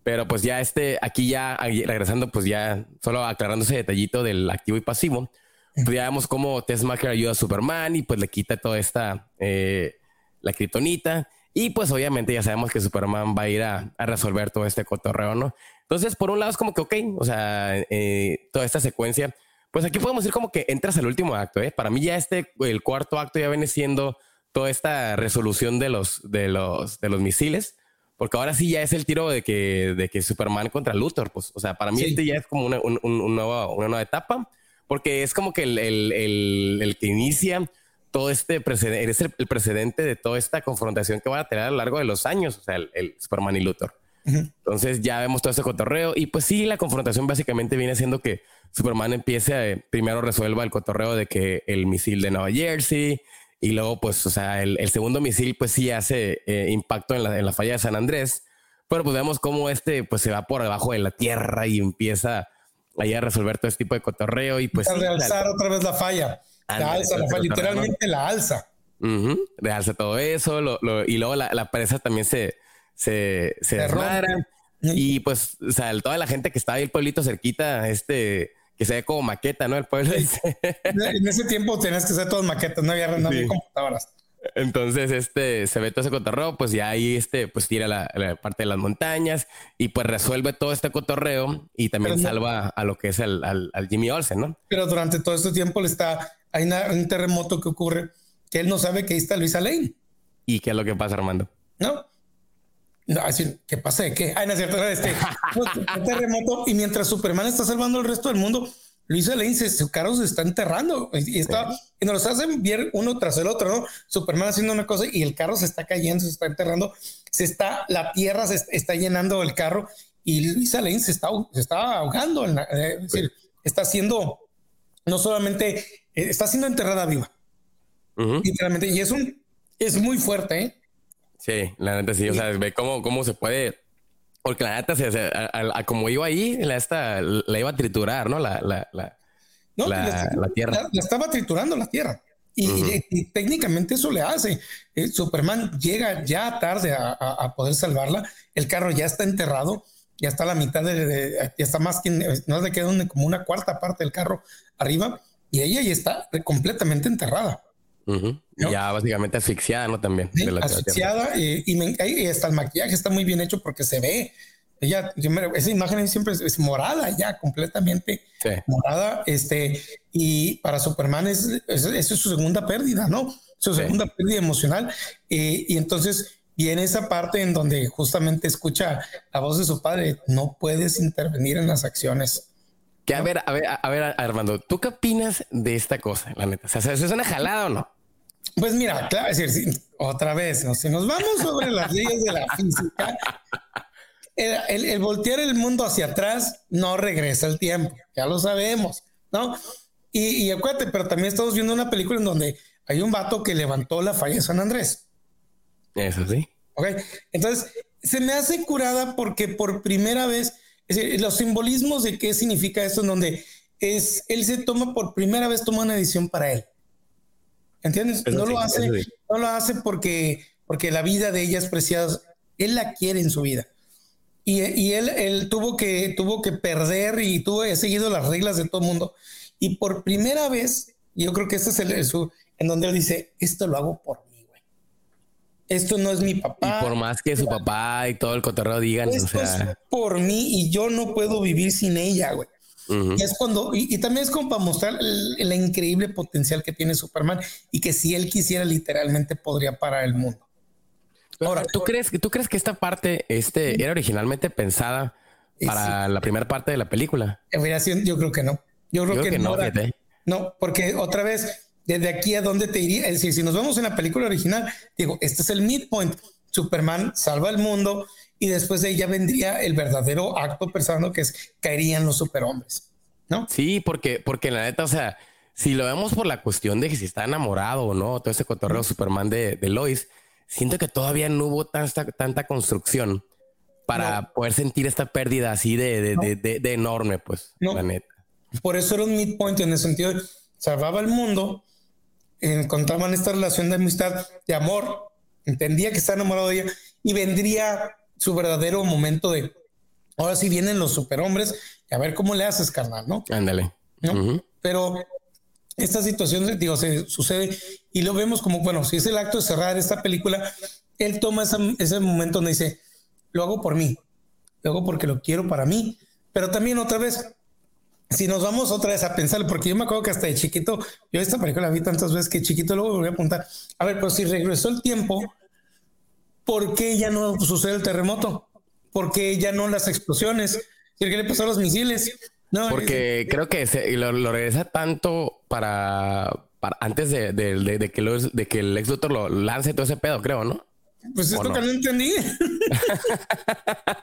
Pero pues ya este, aquí ya regresando, pues ya solo aclarando ese detallito del activo y pasivo, pues ya vemos cómo Tessmacher ayuda a Superman y pues le quita toda esta, eh, la kriptonita y pues obviamente ya sabemos que Superman va a ir a, resolver todo este cotorreo, ¿no? Entonces, por un lado es como que, ok, o sea, eh, toda esta secuencia, pues aquí podemos decir como que entras al último acto, ¿eh? Para mí ya este, el cuarto acto ya viene siendo toda esta resolución de los, de los, de los misiles, porque ahora sí ya es el tiro de que, de que Superman contra Luthor, pues, o sea, para mí este ya es como una, un, nueva, una nueva etapa, porque es como que el, el, el que inicia todo este precedente, eres el, precedente de toda esta confrontación que van a tener a lo largo de los años, o sea, el, Superman y Luthor. Entonces ya vemos todo este cotorreo y pues sí, la confrontación básicamente viene siendo que Superman empiece a, eh, primero resuelva el cotorreo de que el misil de Nueva Jersey y luego pues, o sea, el, segundo misil pues sí hace eh, impacto en la, en la, falla de San Andrés, pero pues vemos cómo este pues se va por debajo de la tierra y empieza ahí a resolver todo este tipo de cotorreo y pues... A realzar otra vez la falla. La alza, literalmente la alza. De alza todo eso, y luego la, presa también se, se, se, Y pues, o sea, toda la gente que estaba ahí, el pueblito cerquita, este, que se ve como maqueta, ¿no? El pueblo. en ese tiempo tenías que ser todas maquetas, no había, no había computadoras. Entonces, este, se ve todo ese cotorreo, pues ya ahí, este, pues tira la, parte de las montañas y pues resuelve todo este cotorreo y también salva a lo que es al, al, Jimmy Olsen, ¿no? Pero durante todo este tiempo le está, hay un terremoto que ocurre que él no sabe que ahí está Luisa Lane. ¿Y qué es lo que pasa, Armando? No. No, decir, ¿qué pasa de qué? Ay, no es cierto, este, un terremoto y mientras Superman está salvando al resto del mundo, Luisa Lane, se, su carro se está enterrando y está, y nos hacen ver uno tras el otro, ¿no? Superman haciendo una cosa y el carro se está cayendo, se está enterrando, se está, la tierra se está llenando el carro y Luisa Lane se está, se está ahogando, eh, es decir, está siendo, no solamente, está siendo enterrada viva, literalmente, y es un, es muy fuerte, ¿eh? Sí, la neta sí, o sea, ve cómo, cómo se puede porque la neta, a, como iba ahí, la, esta, la iba a triturar, ¿no? La, la, la, la, tierra. La, estaba triturando la tierra. Y, técnicamente eso le hace. Eh, Superman llega ya tarde a, poder salvarla. El carro ya está enterrado, ya está la mitad de, ya está más que no le queda como una cuarta parte del carro arriba y ella ya está completamente enterrada. Ya básicamente asfixiada, ¿no? También. asfixiada y, y, hasta el maquillaje está muy bien hecho porque se ve. Ella, esa imagen siempre es, morada, ya completamente morada. Este, y para Superman es, es, su segunda pérdida, ¿no? Su segunda pérdida emocional. Eh, y entonces viene esa parte en donde justamente escucha la voz de su padre: no puedes intervenir en las acciones. Que a ver, a ver, a ver, Armando, ¿tú qué opinas de esta cosa, la neta? O sea, ¿es una jalada o no? Pues mira, claro, es decir, otra vez, si nos vamos sobre las leyes de la física, el, voltear el mundo hacia atrás no regresa el tiempo, ya lo sabemos, ¿no? Y, y acuérdate, pero también estamos viendo una película en donde hay un vato que levantó la falla de San Andrés. Eso sí. Ok, entonces se me hace curada porque por primera vez, es decir, los simbolismos de qué significa esto, en donde es, él se toma por primera vez, toma una edición para él. ¿Entiendes? no lo hace, no lo hace porque, porque la vida de ella es preciada. Él la quiere en su vida. Y, y él, él, tuvo, que, tuvo que perder y tuvo, he seguido las reglas de todo el mundo. Y por primera vez, yo creo que este es el, su, en donde él dice, esto lo hago por mí. Esto no es mi papá. Y por más que su papá y todo el cotorreo digan, o sea... es por mí y yo no puedo vivir sin ella, güey. Y es cuando, y, también es como para mostrar el, increíble potencial que tiene Superman y que si él quisiera literalmente podría parar el mundo. Ahora, ¿tú crees, ¿tú crees que esta parte este, era originalmente pensada para la primera parte de la película? Yo creo que no. Yo creo, que, no. No, porque otra vez, desde aquí a dónde te iría, es decir, si nos vemos en la película original, digo, este es el midpoint. Superman salva el mundo, y después de ella vendría el verdadero acto pensando que es caerían los superhombres, ¿no? Sí, porque, porque la neta, o sea, si lo vemos por la cuestión de que si está enamorado o no, todo ese cotorreo Superman de, de, Lois, siento que todavía no hubo tanta, tanta construcción para poder sentir esta pérdida así de, de, de enorme, pues, la neta. Por eso era un midpoint en el sentido de salvaba el mundo, encontraban esta relación de amistad, de amor, entendía que está enamorado de ella y vendría su verdadero momento de ahora sí vienen los superhombres y a ver cómo le haces, carnal, ¿no? Ándale. Pero esta situación, digo, se sucede y lo vemos como, bueno, si es el acto de cerrar esta película, él toma ese momento donde dice, lo hago por mí, lo hago porque lo quiero para mí, pero también otra vez, si nos vamos otra vez a pensar, porque yo me acuerdo que hasta de chiquito, yo esta película la vi tantas veces que chiquito luego volví a apuntar, a ver, pero si regresó el tiempo, ¿por qué ya no sucede el terremoto? ¿Por qué ya no las explosiones? ¿Qué le pasó a los misiles? No, Porque creo que lo, regresa tanto para, antes de, que de que el ex doctor lo lance todo ese pedo, creo, ¿no? Pues esto que no entendí.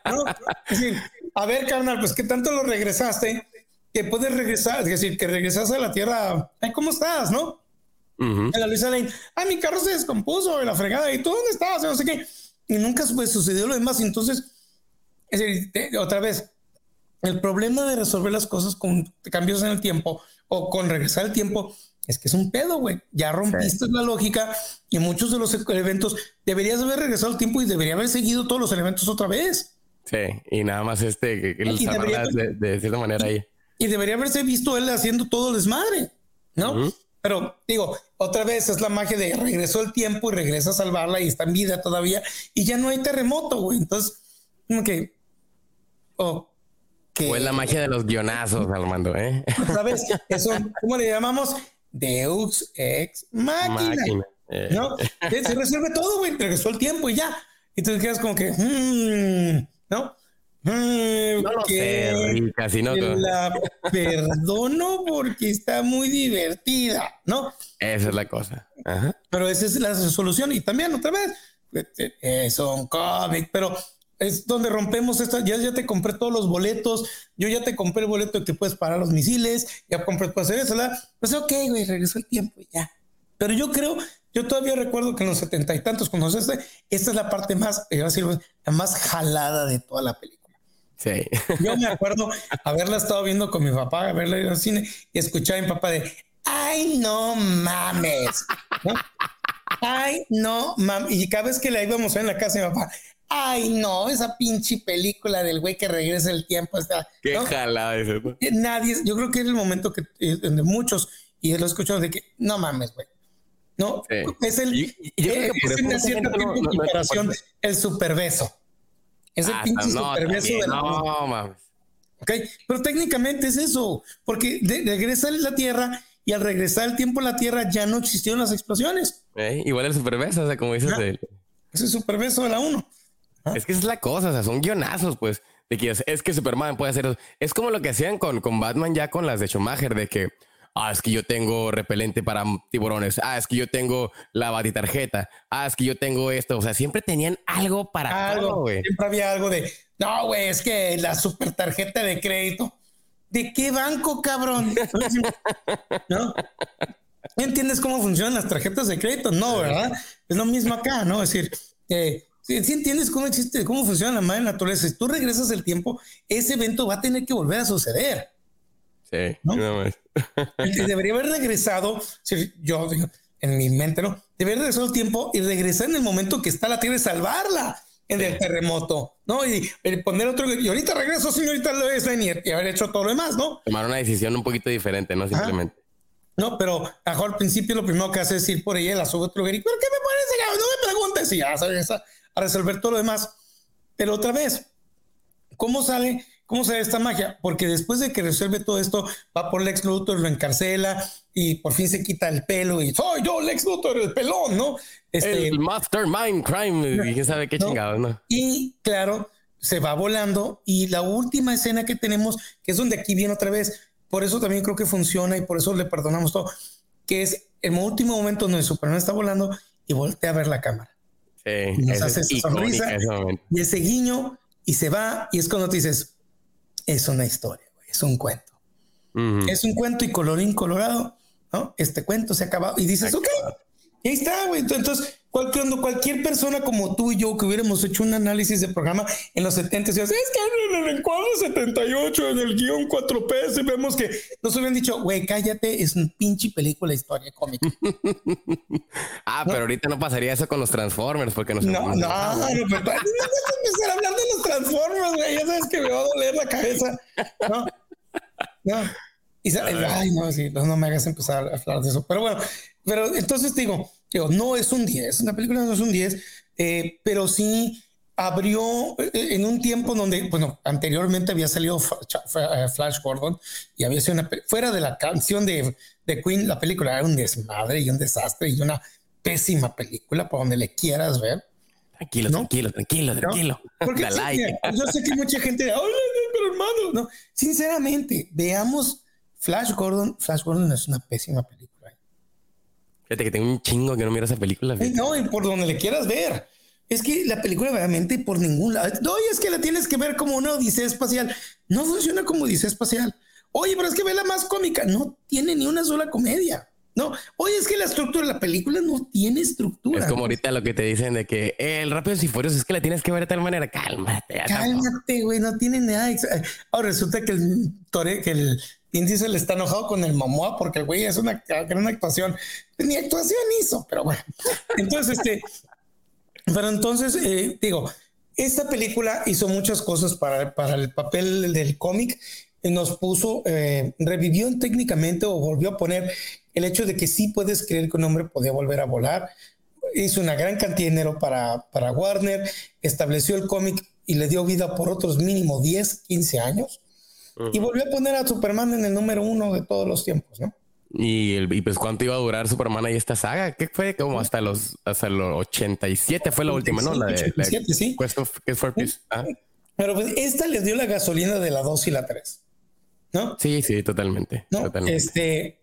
a ver, carnal, pues qué tanto lo regresaste que puedes regresar, es decir, que regresaste a la tierra. Ay, ¿cómo estás? ¿No? la Luisa Lane, ah, mi carro se descompuso, la fregada, ¿y tú dónde estabas? No sé qué. Y nunca pues, sucedió lo demás. Entonces, es decir, otra vez, el problema de resolver las cosas con cambios en el tiempo o con regresar el tiempo es que es un pedo, güey. Ya rompiste la lógica y muchos de los eventos deberías haber regresado el tiempo y debería haber seguido todos los elementos otra vez. Sí, y nada más este, que, de, cierta manera ahí. Y debería haberse visto él haciendo todo el desmadre, ¿no? Pero digo, otra vez es la magia de regresó el tiempo y regresa a salvarla y está en vida todavía y ya no hay terremoto, güey. Entonces, como que. Oh, que, o es la magia de los guionazos, Armando, ¿eh? ¿Sabes? Eso, ¿cómo le llamamos? Deus ex máquina. Eh. ¿No? Se resuelve todo, güey. Regresó el tiempo y ya. Y tú quedas como que, hmm", ¿no? Mm, no lo sé, no. La perdono porque está muy divertida, ¿no? Esa es la cosa. Pero esa es la solución. Y también, otra vez, es un cómic, pero es donde rompemos esta. Ya, ya te compré todos los boletos. Yo ya te compré el boleto de que puedes parar los misiles. Ya compré, puedes hacer eso. ¿verdad? Pues ok, güey, regresó el tiempo y ya. Pero yo creo, yo todavía recuerdo que en los setenta y tantos, cuando este, esta es la parte más, la más jalada de toda la película. Sí. Yo me acuerdo haberla estado viendo con mi papá, haberla ido al cine y escuchar a mi papá de, ay, no mames. Ay, no mames. Y cada vez que la íbamos a en la casa de mi papá, ay, no, esa pinche película del güey que regresa el tiempo. Está, Qué jalada eso. Nadie, yo creo que es el momento que, eh, de muchos, y lo escuchado de que, no mames, güey. No, es el, yo, creo que es, en cierto tiempo de comparación el superbeso. Es el ah, pinche no, de la. No, mames. Ok, pero técnicamente es eso, porque regresa a la Tierra y al regresar el tiempo a la Tierra ya no existieron las explosiones. igual el superbeso, o sea, como dices. El... Es el superbeso de la 1. Es que esa es la cosa, o sea, son guionazos, pues, de que es, que Superman puede hacer eso. Es como lo que hacían con, con Batman ya con las de Schumacher, de que Ah, es que yo tengo repelente para tiburones. Ah, es que yo tengo la batitarjeta. Ah, es que yo tengo esto. O sea, siempre tenían algo para algo. güey. Siempre había algo de, no, güey, es que la super tarjeta de crédito. ¿De qué banco, cabrón? ¿No? ¿Entiendes cómo funcionan las tarjetas de crédito? No, ¿verdad? Es lo mismo acá, ¿no? Es decir, eh, si entiendes cómo existe, cómo funciona la madre naturaleza, si tú regresas el tiempo, ese evento va a tener que volver a suceder. Sí, ¿no? debería haber regresado, yo en mi mente, ¿no? Debería haber regresado el tiempo y regresar en el momento que está la Tierra y salvarla en el terremoto, ¿no? Y, poner otro, y ahorita regreso, señorita Lois y haber hecho todo lo demás, ¿no? Tomar una decisión un poquito diferente, ¿no? Simplemente. No, pero mejor al principio lo primero que hace es ir por ella, la sube otro y ¿por qué me pones No me preguntes y ya sabes a resolver todo lo demás. Pero otra vez, ¿cómo sale? ¿Cómo se ve esta magia? Porque después de que resuelve todo esto, va por Lex Luthor, lo encarcela y por fin se quita el pelo y soy yo, Lex Luthor, el pelón, ¿no? Este, el Mastermind Crime, y quién sabe qué chingado, ¿no? Y claro, se va volando y la última escena que tenemos, que es donde aquí viene otra vez, por eso también creo que funciona y por eso le perdonamos todo, que es el último momento donde Superman está volando y voltea a ver la cámara. Sí, y nos hace esa sonrisa y ese guiño y se va y es cuando te dices, es una historia, es un cuento. Es un cuento y colorín colorado, ¿no? Este cuento se ha acabado y dices, ok, y ahí está, güey. Entonces, cualquier, cualquier persona como tú y yo que hubiéramos hecho un análisis de programa en los 70, es que en el encuadro 78, en el guion 4P, vemos que nos hubieran dicho, güey, cállate, es un pinche película historia cómica. ah, pero ahorita no pasaría eso con los Transformers, porque no No, no, no, no, no, empezar a hablar de los Transformers, güey, ya sabes que me va a doler la cabeza. No, no. Y, ay, no, sí, no me hagas empezar a hablar de eso. Pero bueno, pero entonces digo, digo, no es un 10, una película no es un 10, eh, pero sí abrió eh, en un tiempo donde, bueno, anteriormente había salido eh, Flash Gordon y había sido una, fuera de la canción de, de Queen, la película era un desmadre y un desastre y una pésima película por donde le quieras ver. Tranquilo, tranquilo, tranquilo, tranquilo. Porque yo sé que mucha gente, pero hermano, no, sinceramente, veamos Flash Gordon. Flash Gordon es una pésima película. Fíjate que tengo un chingo que no miro esa película. No, y por donde le quieras ver. Es que la película realmente por ningún lado. No, es que la tienes que ver como una odisea espacial. No funciona como odisea espacial. Oye, pero es que ve la más cómica. No tiene ni una sola comedia. No, oye, es que la estructura de la película no tiene estructura. Es como ahorita lo que te dicen de que el rápido y furioso es que la tienes que ver de tal manera. Cálmate. Cálmate, güey, no tiene nada. Ahora resulta que el, que el Vin le está enojado con el Momoa porque el güey es una gran actuación. Ni actuación hizo, pero bueno. Entonces, este, pero entonces, eh, digo, esta película hizo muchas cosas para, para el papel del cómic. Nos puso, eh, revivió técnicamente o volvió a poner el hecho de que sí puedes creer que un hombre podía volver a volar. Hizo una gran cantidad de dinero para, para Warner, estableció el cómic y le dio vida por otros mínimo 10, 15 años. Y volvió a poner a Superman en el número uno de todos los tiempos, ¿no? Y, el, pues cuánto iba a durar Superman ahí esta saga, ¿qué fue? Como hasta los hasta los 87 fue la última, ¿no? La de 87, sí. Ah. Pero pues esta les dio la gasolina de la 2 y la 3. ¿No? Sí, sí, totalmente. totalmente. Este,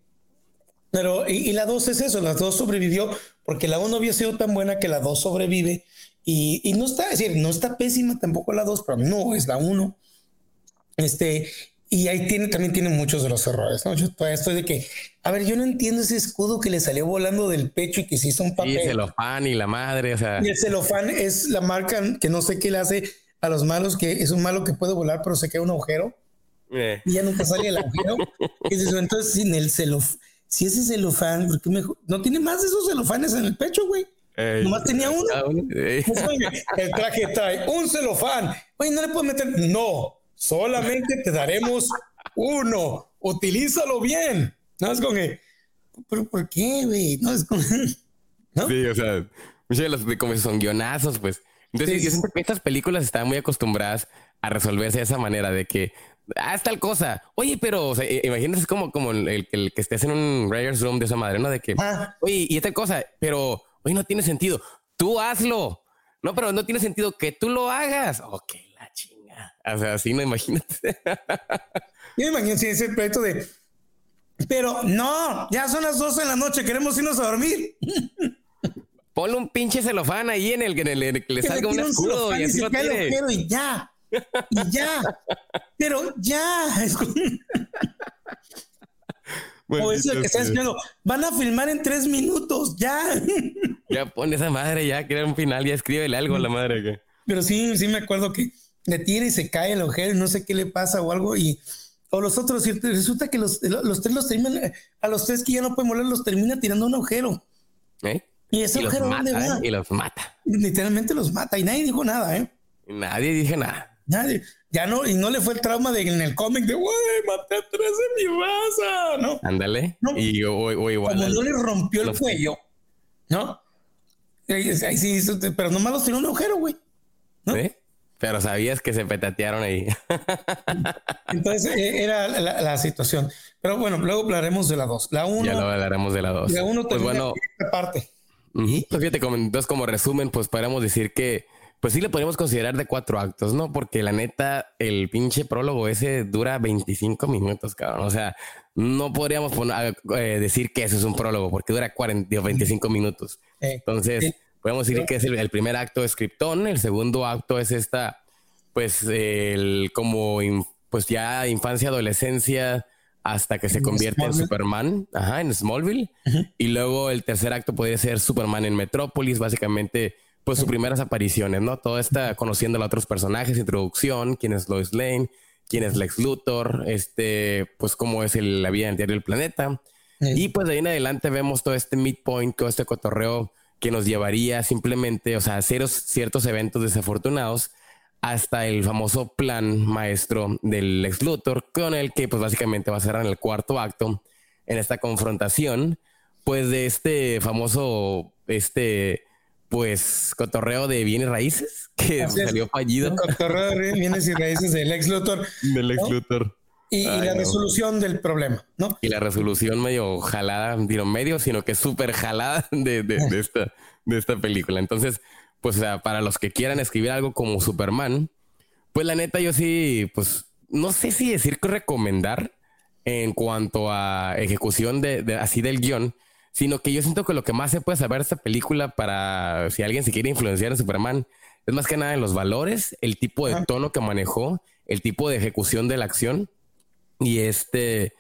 pero, y, la 2 es eso, la 2 sobrevivió porque la 1 había sido tan buena que la 2 sobrevive y, y, no está, es decir, no está pésima tampoco la 2, pero no es la 1. Este, y ahí tiene, también tiene muchos de los errores, ¿no? Yo todavía estoy de que, a ver, yo no entiendo ese escudo que le salió volando del pecho y que se hizo un papel. Y el celofán y la madre, o sea. Y el celofán es la marca que no sé qué le hace a los malos, que es un malo que puede volar, pero se queda un agujero. Eh. Y ya nunca sale el agujero. entonces, sin el celofán, si ese celofán, ¿por qué mejor? No tiene más de esos celofanes en el pecho, güey. Nomás tenía uno. Pues, el traje trae un celofán. Oye, no le puedo meter. No, solamente te daremos uno. Utilízalo bien. No es con que, ¿pero por qué, güey? No es con. ¿no? Sí, o sea, muchas de las como son guionazos, pues. Entonces, yo siento que estas películas están muy acostumbradas a resolverse de esa manera, de que haz tal cosa. Oye, pero o sea, imagínate como, como el, que estés en un Writer's Room de esa madre, ¿no? De que, ah. oye, y esta cosa, pero, oye, no tiene sentido. Tú hazlo. No, pero no tiene sentido que tú lo hagas. Ok, la chinga. O sea, así no imagínate. Yo me imagino si ese proyecto de, pero no, ya son las 12 de la noche, queremos irnos a dormir. Ponle un pinche celofán ahí en el que le, salga un escudo y así lo tiene. Y ya. Y ya. Pero ya. o eso que están esperando. Van a filmar en tres minutos. Ya. Ya pone esa madre, ya crea un final, ya escríbele algo a la madre. Que... Pero sí, sí me acuerdo que le tira y se cae el ojero y no sé qué le pasa o algo. Y o los otros, resulta que los, los tres los terminan, a los tres que ya no pueden moler, los termina tirando un agujero. ¿Eh? Y ese agujero, ¿dónde va? ¿eh? Y los mata. Literalmente los mata y nadie dijo nada, ¿eh? Nadie dije nada. Nadie. Ya no, y no le fue el trauma de en el cómic de, güey, maté a tres en mi raza, ¿no? Ándale. Y o, igual. Como no le rompió el cuello, ¿no? Ahí sí, pero nomás los tiró un agujero, güey. ¿Sí? Pero sabías que se petatearon ahí. Entonces e, era la, situación. Pero bueno, luego hablaremos de la 2. La 1. Ya lo hablaremos de la 2. La 1 pues bueno, esta parte. Pues fíjate, como, entonces como resumen, pues podríamos decir que pues sí le podríamos considerar de cuatro actos, ¿no? Porque la neta, el pinche prólogo ese dura 25 minutos, cabrón. O sea, no podríamos poner, eh, decir que eso es un prólogo, porque dura 40, 25 minutos. Entonces, podemos decir que es el, primer acto de Scriptón, el segundo acto es esta, pues, el como, pues ya infancia, adolescencia, hasta que se convierte en Superman, ajá, en Smallville. Y luego el tercer acto podría ser Superman en Metrópolis, básicamente pues sus primeras apariciones, ¿no? Todo está conociendo a otros personajes, introducción, quién es Lois Lane, quién es Lex Luthor, este, pues cómo es la vida en del planeta. Y pues de ahí en adelante vemos todo este midpoint, todo este cotorreo que nos llevaría simplemente, o sea, a hacer ciertos eventos desafortunados hasta el famoso plan maestro del Lex Luthor, con el que pues básicamente va a ser en el cuarto acto, en esta confrontación, pues de este famoso, este pues cotorreo de bienes raíces que salió fallido. cotorreo de bienes y raíces del ex Luthor. Del ex Luthor. Y, la resolución del problema, ¿no? Y la resolución medio jalada, digo medio, sino que súper jalada de, de, de, esta, de esta película. Entonces, pues o sea, para los que quieran escribir algo como Superman, pues la neta yo sí, pues no sé si decir que recomendar en cuanto a ejecución de así del guion, sino que yo siento que lo que más se puede saber de esta película para si alguien se quiere influenciar en Superman es más que nada en los valores, el tipo de tono que manejó, el tipo de ejecución de la acción y este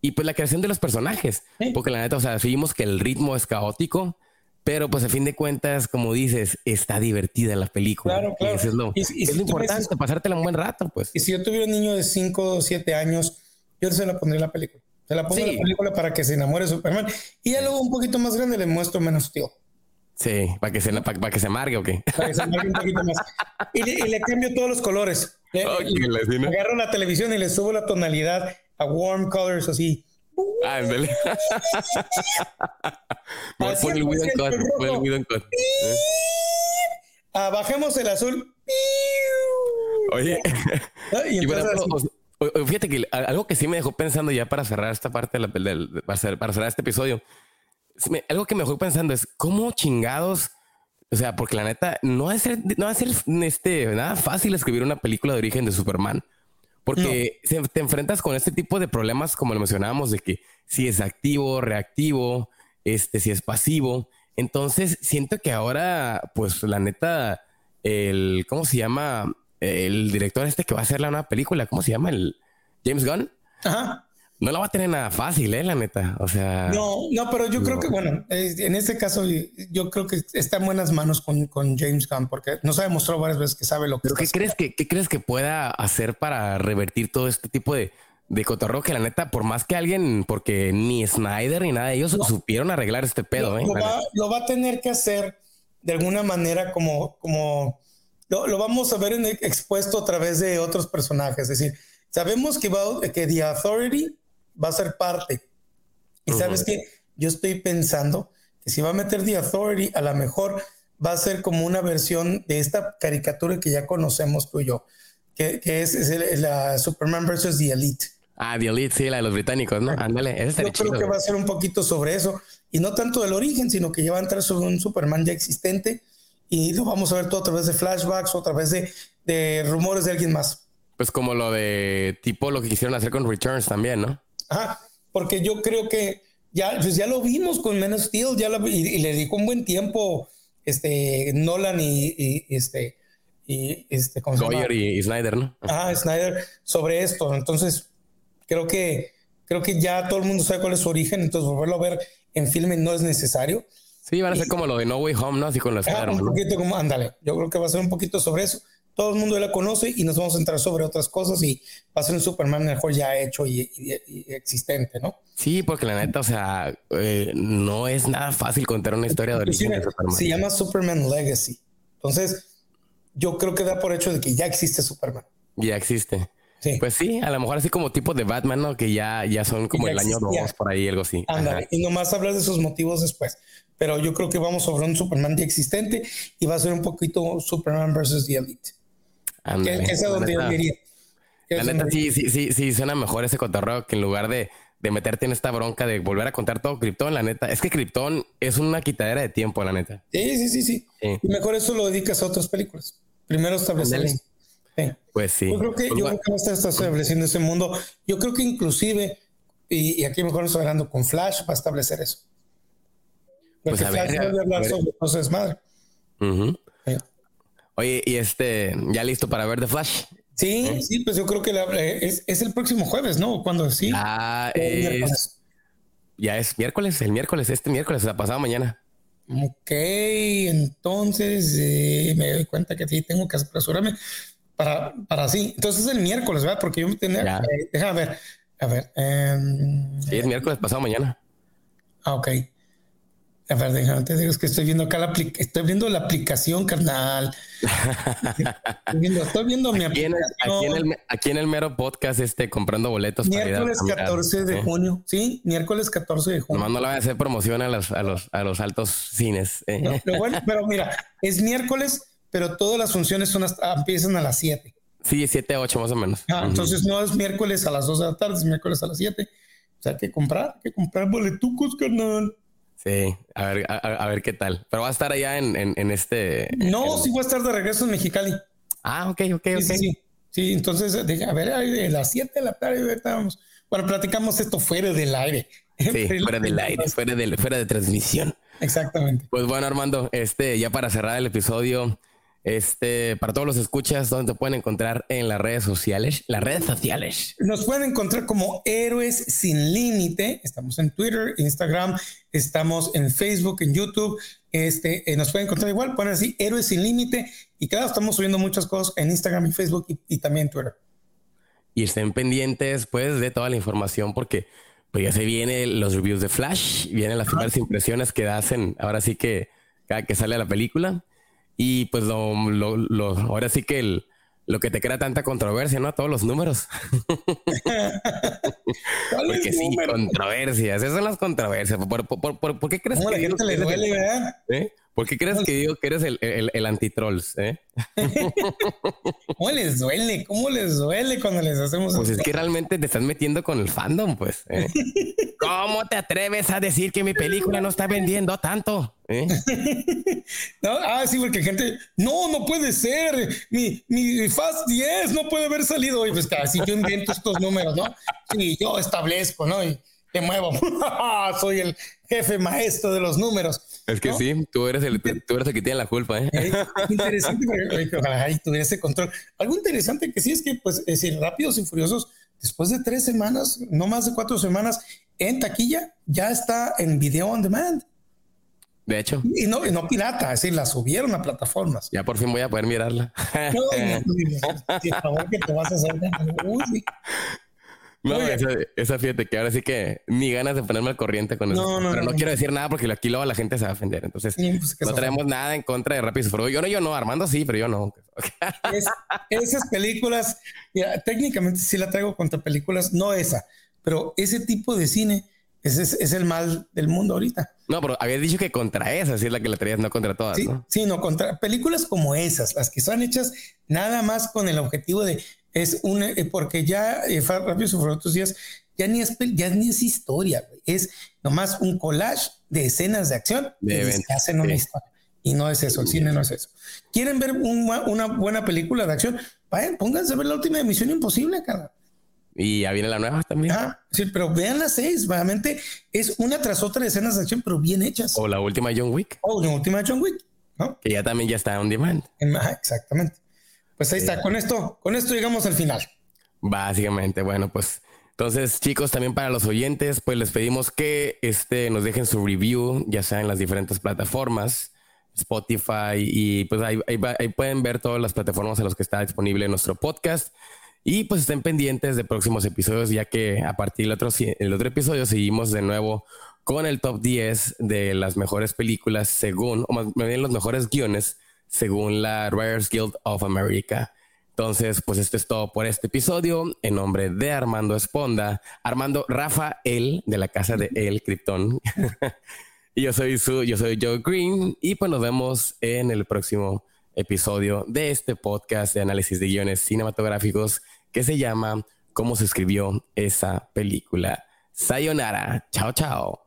y pues la creación de los personajes, porque la neta, o sea, vimos que el ritmo es caótico, pero pues a fin de cuentas, como dices, está divertida la película. Claro, claro. es lo, es lo importante, pasártela un buen rato, pues. Y si yo tuviera un niño de 5 o 7 años, yo se la pondría en la película. Se la pongo en la película para que se enamore de Superman. Y ya luego un poquito más grande le muestro menos tío. Sí, para que se, para, que se amargue o qué. Para que se amargue un poquito más. Y le, cambio todos los colores. Le, agarro la televisión y le subo la tonalidad a warm colors así. Ándale. Voy por el Whedon Cut, por el Whedon Cut. Ah, bajemos el azul. Oye, Y y por entonces ejemplo, así, o- o- fíjate que algo que sí me dejó pensando ya para cerrar esta parte, de la, del- para, cer- para cerrar este episodio, me- algo que me dejó pensando es cómo chingados, o sea, porque la neta no va a ser, no va a ser este, nada fácil escribir una película de origen de Superman. Porque se- te enfrentas con este tipo de problemas, como lo mencionábamos, de que si es activo, reactivo, este, si es pasivo. Entonces siento que ahora, pues la neta, el, ¿cómo se llama? El director este que va a hacer la nueva película, ¿cómo se llama? El James Gunn. Ajá. No la va a tener nada fácil, eh, la neta. O sea, No, no, pero yo creo No. que, bueno, en este caso, yo creo que está en buenas manos con, con James Gunn, porque nos ha demostrado varias veces que sabe lo que ¿pero qué crees que, qué crees que pueda hacer para revertir todo este tipo de, de cotorreo que la neta, por más que alguien, porque ni Snyder ni nada de ellos supieron arreglar este pedo, lo, eh. lo va, neta. lo va a tener que hacer de alguna manera como, como lo, lo vamos a ver en- expuesto a través de otros personajes. Es decir, sabemos que, va, que The Authority va a ser parte. Y sabes que yo estoy pensando que si va a meter The Authority, a lo mejor va a ser como una versión de esta caricatura que ya conocemos tú y yo, que, que es, es el- la Superman versus The Elite. Ah, The Elite, sí, la de los británicos, ¿no? Ándale, Yo creo chido, que güey. va a ser un poquito sobre eso. Y no tanto del origen, sino que ya va a entrar sobre un Superman ya existente. Y lo vamos a ver todo a través de flashbacks o a través de, de rumores de alguien más. Pues como lo de tipo lo que quisieron hacer con Returns también, ¿no? Ajá. Porque yo creo que ya, pues ya lo vimos con Men of Steel, ya lo- y, y le dedicó un buen tiempo este, Nolan y, y, este, y este, ¿cómo se llama? Goyer y, Snyder, ¿no? Ajá, Snyder sobre esto. Entonces, creo que, creo que ya todo el mundo sabe cuál es su origen, entonces volverlo a ver en filme no es necesario. Sí, van a ser como lo de No Way Home, ¿no? Así con los Ah, un poquito como, ándale, yo creo que va a ser un poquito sobre eso. Todo el mundo la conoce y nos vamos a entrar sobre otras cosas y va a ser un Superman mejor ya hecho y, y- y existente, ¿no? Sí, porque la neta, o sea, eh, no es nada fácil contar una historia de origen de Superman. se llama Superman Legacy. Entonces, yo creo que da por hecho de que ya existe Superman. Ya existe. Sí. Pues sí, a lo mejor así como tipo de Batman, ¿no? Que ya, ya son como ya el año existía. 2 por ahí, algo así. Ándale, y nomás hablar de sus motivos después. Pero yo creo que vamos sobre un Superman ya existente y va a ser un poquito Superman versus The Elite. Que es La donde yo neta- diría. La sí, sí, sí, sí, suena mejor ese cotorreo que en lugar de, de meterte en esta bronca de volver a contar todo Krypton, la neta. Es que Krypton es una quitadera de tiempo, la neta. Sí, sí, sí, sí. Sí. Y mejor eso lo dedicas a otras películas. Primero establecer. Sí. Pues sí. Yo creo que, Pues yo bueno, creo que estar está estableciendo ese mundo. Yo creo que inclusive, y, y aquí mejor nos hablando con Flash, va a establecer eso. Porque Pues a ver, Flash a- vuelve a a hablar ver. sobre cosas madre. Sí. Oye, y este, ¿ya listo para ver The Flash? Sí, sí, pues yo creo que la- eh, es, es el próximo jueves, ¿no? Cuando sí. Ah, es, ya es miércoles, el miércoles, este miércoles, la pasada mañana. Ok, entonces eh, me doy cuenta que sí tengo que apresurarme para, para sí. Entonces el miércoles, ¿verdad? Porque yo me tenía. Eh, déjame ver. A ver. em, Sí, es miércoles pasado mañana. Ah, ok. A ver, déjame te digo, es que estoy viendo acá la apli- estoy viendo la aplicación, carnal. estoy, viendo, estoy viendo mi Aquí en, el, aplicación. aquí, en el, aquí en el mero podcast, este, comprando boletos para ir a miércoles mirar. 14 de Sí. junio. Sí, miércoles 14 de junio. Nomás no le voy a hacer promoción a los, a los, a los altos cines. eh. No, lo bueno, pero mira, es miércoles, pero todas las funciones son hasta, empiezan a las 7. Sí, 7 a 8 más o menos. Ah, Ujú. Entonces no es miércoles a las 2 de la tarde, es miércoles a las 7. O sea, hay que comprar, hay que comprar boletucos, carnal. Sí, a ver, a, a- a ver qué tal. Pero va a estar allá en, en, en este. No, sí voy a estar de regreso en Mexicali. Ah, ok, ok, Sí, ok. sí, sí. Sí, entonces, de- a ver, de las 7 de la tarde, vamos. Bueno, platicamos esto fuera del aire. Sí, fuera del aire, fuera, del, fuera de transmisión. Exactamente. Pues bueno, Armando, este, ya para cerrar el episodio, este, para todos los escuchas, ¿dónde te pueden encontrar en las redes sociales? Las redes sociales. Nos pueden encontrar como Héroes Sin Límite. Estamos en Twitter, Instagram, estamos en Facebook, en YouTube. Este, eh, nos pueden encontrar igual, ponen así Héroes Sin Límite. Y claro, estamos subiendo muchas cosas en Instagram y Facebook y, y también en Twitter. Y estén pendientes, pues, de toda la información, porque pues ya se vienen los reviews de Flash, vienen las primeras impresiones que hacen, ahora sí que cada que sale la película. Y pues lo, lo- lo- ahora sí que el, lo que te crea tanta controversia, ¿no? Todos los números. Porque sí, controversias. Esas son las controversias. ¿Por, qué crees que la gente le duele, verdad? ¿Eh? ¿Por qué crees que digo que eres el, el, el antitrolls? Eh? ¿Cómo les duele? ¿Cómo les duele cuando les hacemos Pues es que realmente te estás metiendo con el fandom, pues. ¿eh? ¿Cómo te atreves a decir que mi película no está vendiendo tanto? ¿Eh? no, ah, sí, porque gente, no, no puede ser. Mi, mi Fast 10 no puede haber salido hoy. Pues casi yo invento estos números, ¿no? Sí, yo establezco, ¿no? Y te muevo. Soy el jefe maestro de los números. Es que sí, tú eres, el, tú eres el que tiene la culpa. ¿eh? interesante, pero ojalá tuviera ese control. Algo interesante que sí es que, pues, es decir, Rápidos y Furiosos, después de tres semanas, no más de cuatro semanas, en taquilla, ya está en video on demand. De hecho. Y no, no pirata, es decir, la subieron a plataformas. Ya por fin voy a poder mirarla. No, por favor, que te vas a hacer. Uy, no, esa, esa, fíjate que ahora sí que ni ganas de ponerme al corriente con eso. pero no, quiero decir nada porque aquí luego la gente se va a ofender. Entonces, pues, no traemos nada en contra de Rápido y Yo no, yo no, Armando sí, pero yo no. esas películas, técnicamente sí la traigo contra películas, no esa, pero ese tipo de cine ese es, el mal del mundo ahorita. No, pero habías dicho que contra esas es la que la traías, no contra todas. Sí, ¿no? sí, no, contra películas como esas, las que son hechas nada más con el objetivo de es un, eh, porque ya eh, Rápido y otros días ya ni es, ya ni es historia, es nomás un collage de escenas de acción que hacen una historia. Y no es eso, el cine no es eso. ¿Quieren ver una buena película de acción? Vayan, pónganse a ver la última emisión Imposible, cara. Y ya viene la nueva también. Ah, sí, pero vean las seis. Realmente es una tras otra de escenas de acción, pero bien hechas. O la última John Wick. O la última John Wick, ¿no? Que ya también ya está on demand. exactamente. Pues ahí está, con esto, con esto llegamos al final. Básicamente, bueno, pues entonces, chicos, también para los oyentes, pues les pedimos que este, nos dejen su review, ya sea en las diferentes plataformas, Spotify, y pues ahí, ahí, pueden ver todas las plataformas en las que está disponible nuestro podcast. Y pues estén pendientes de próximos episodios, ya que a partir del otro, el otro episodio seguimos de nuevo con el top 10 de las mejores películas según, o más bien los mejores guiones según la Writers Guild of America. Entonces, pues esto es todo por este episodio. En nombre de Armando Esponda, Armando Rafael de la casa de El Krypton. y yo soy su, yo soy Joe Green. Y pues nos vemos en el próximo episodio de este podcast de análisis de guiones cinematográficos que se llama ¿Cómo se escribió esa película? Sayonara. Chao, chao.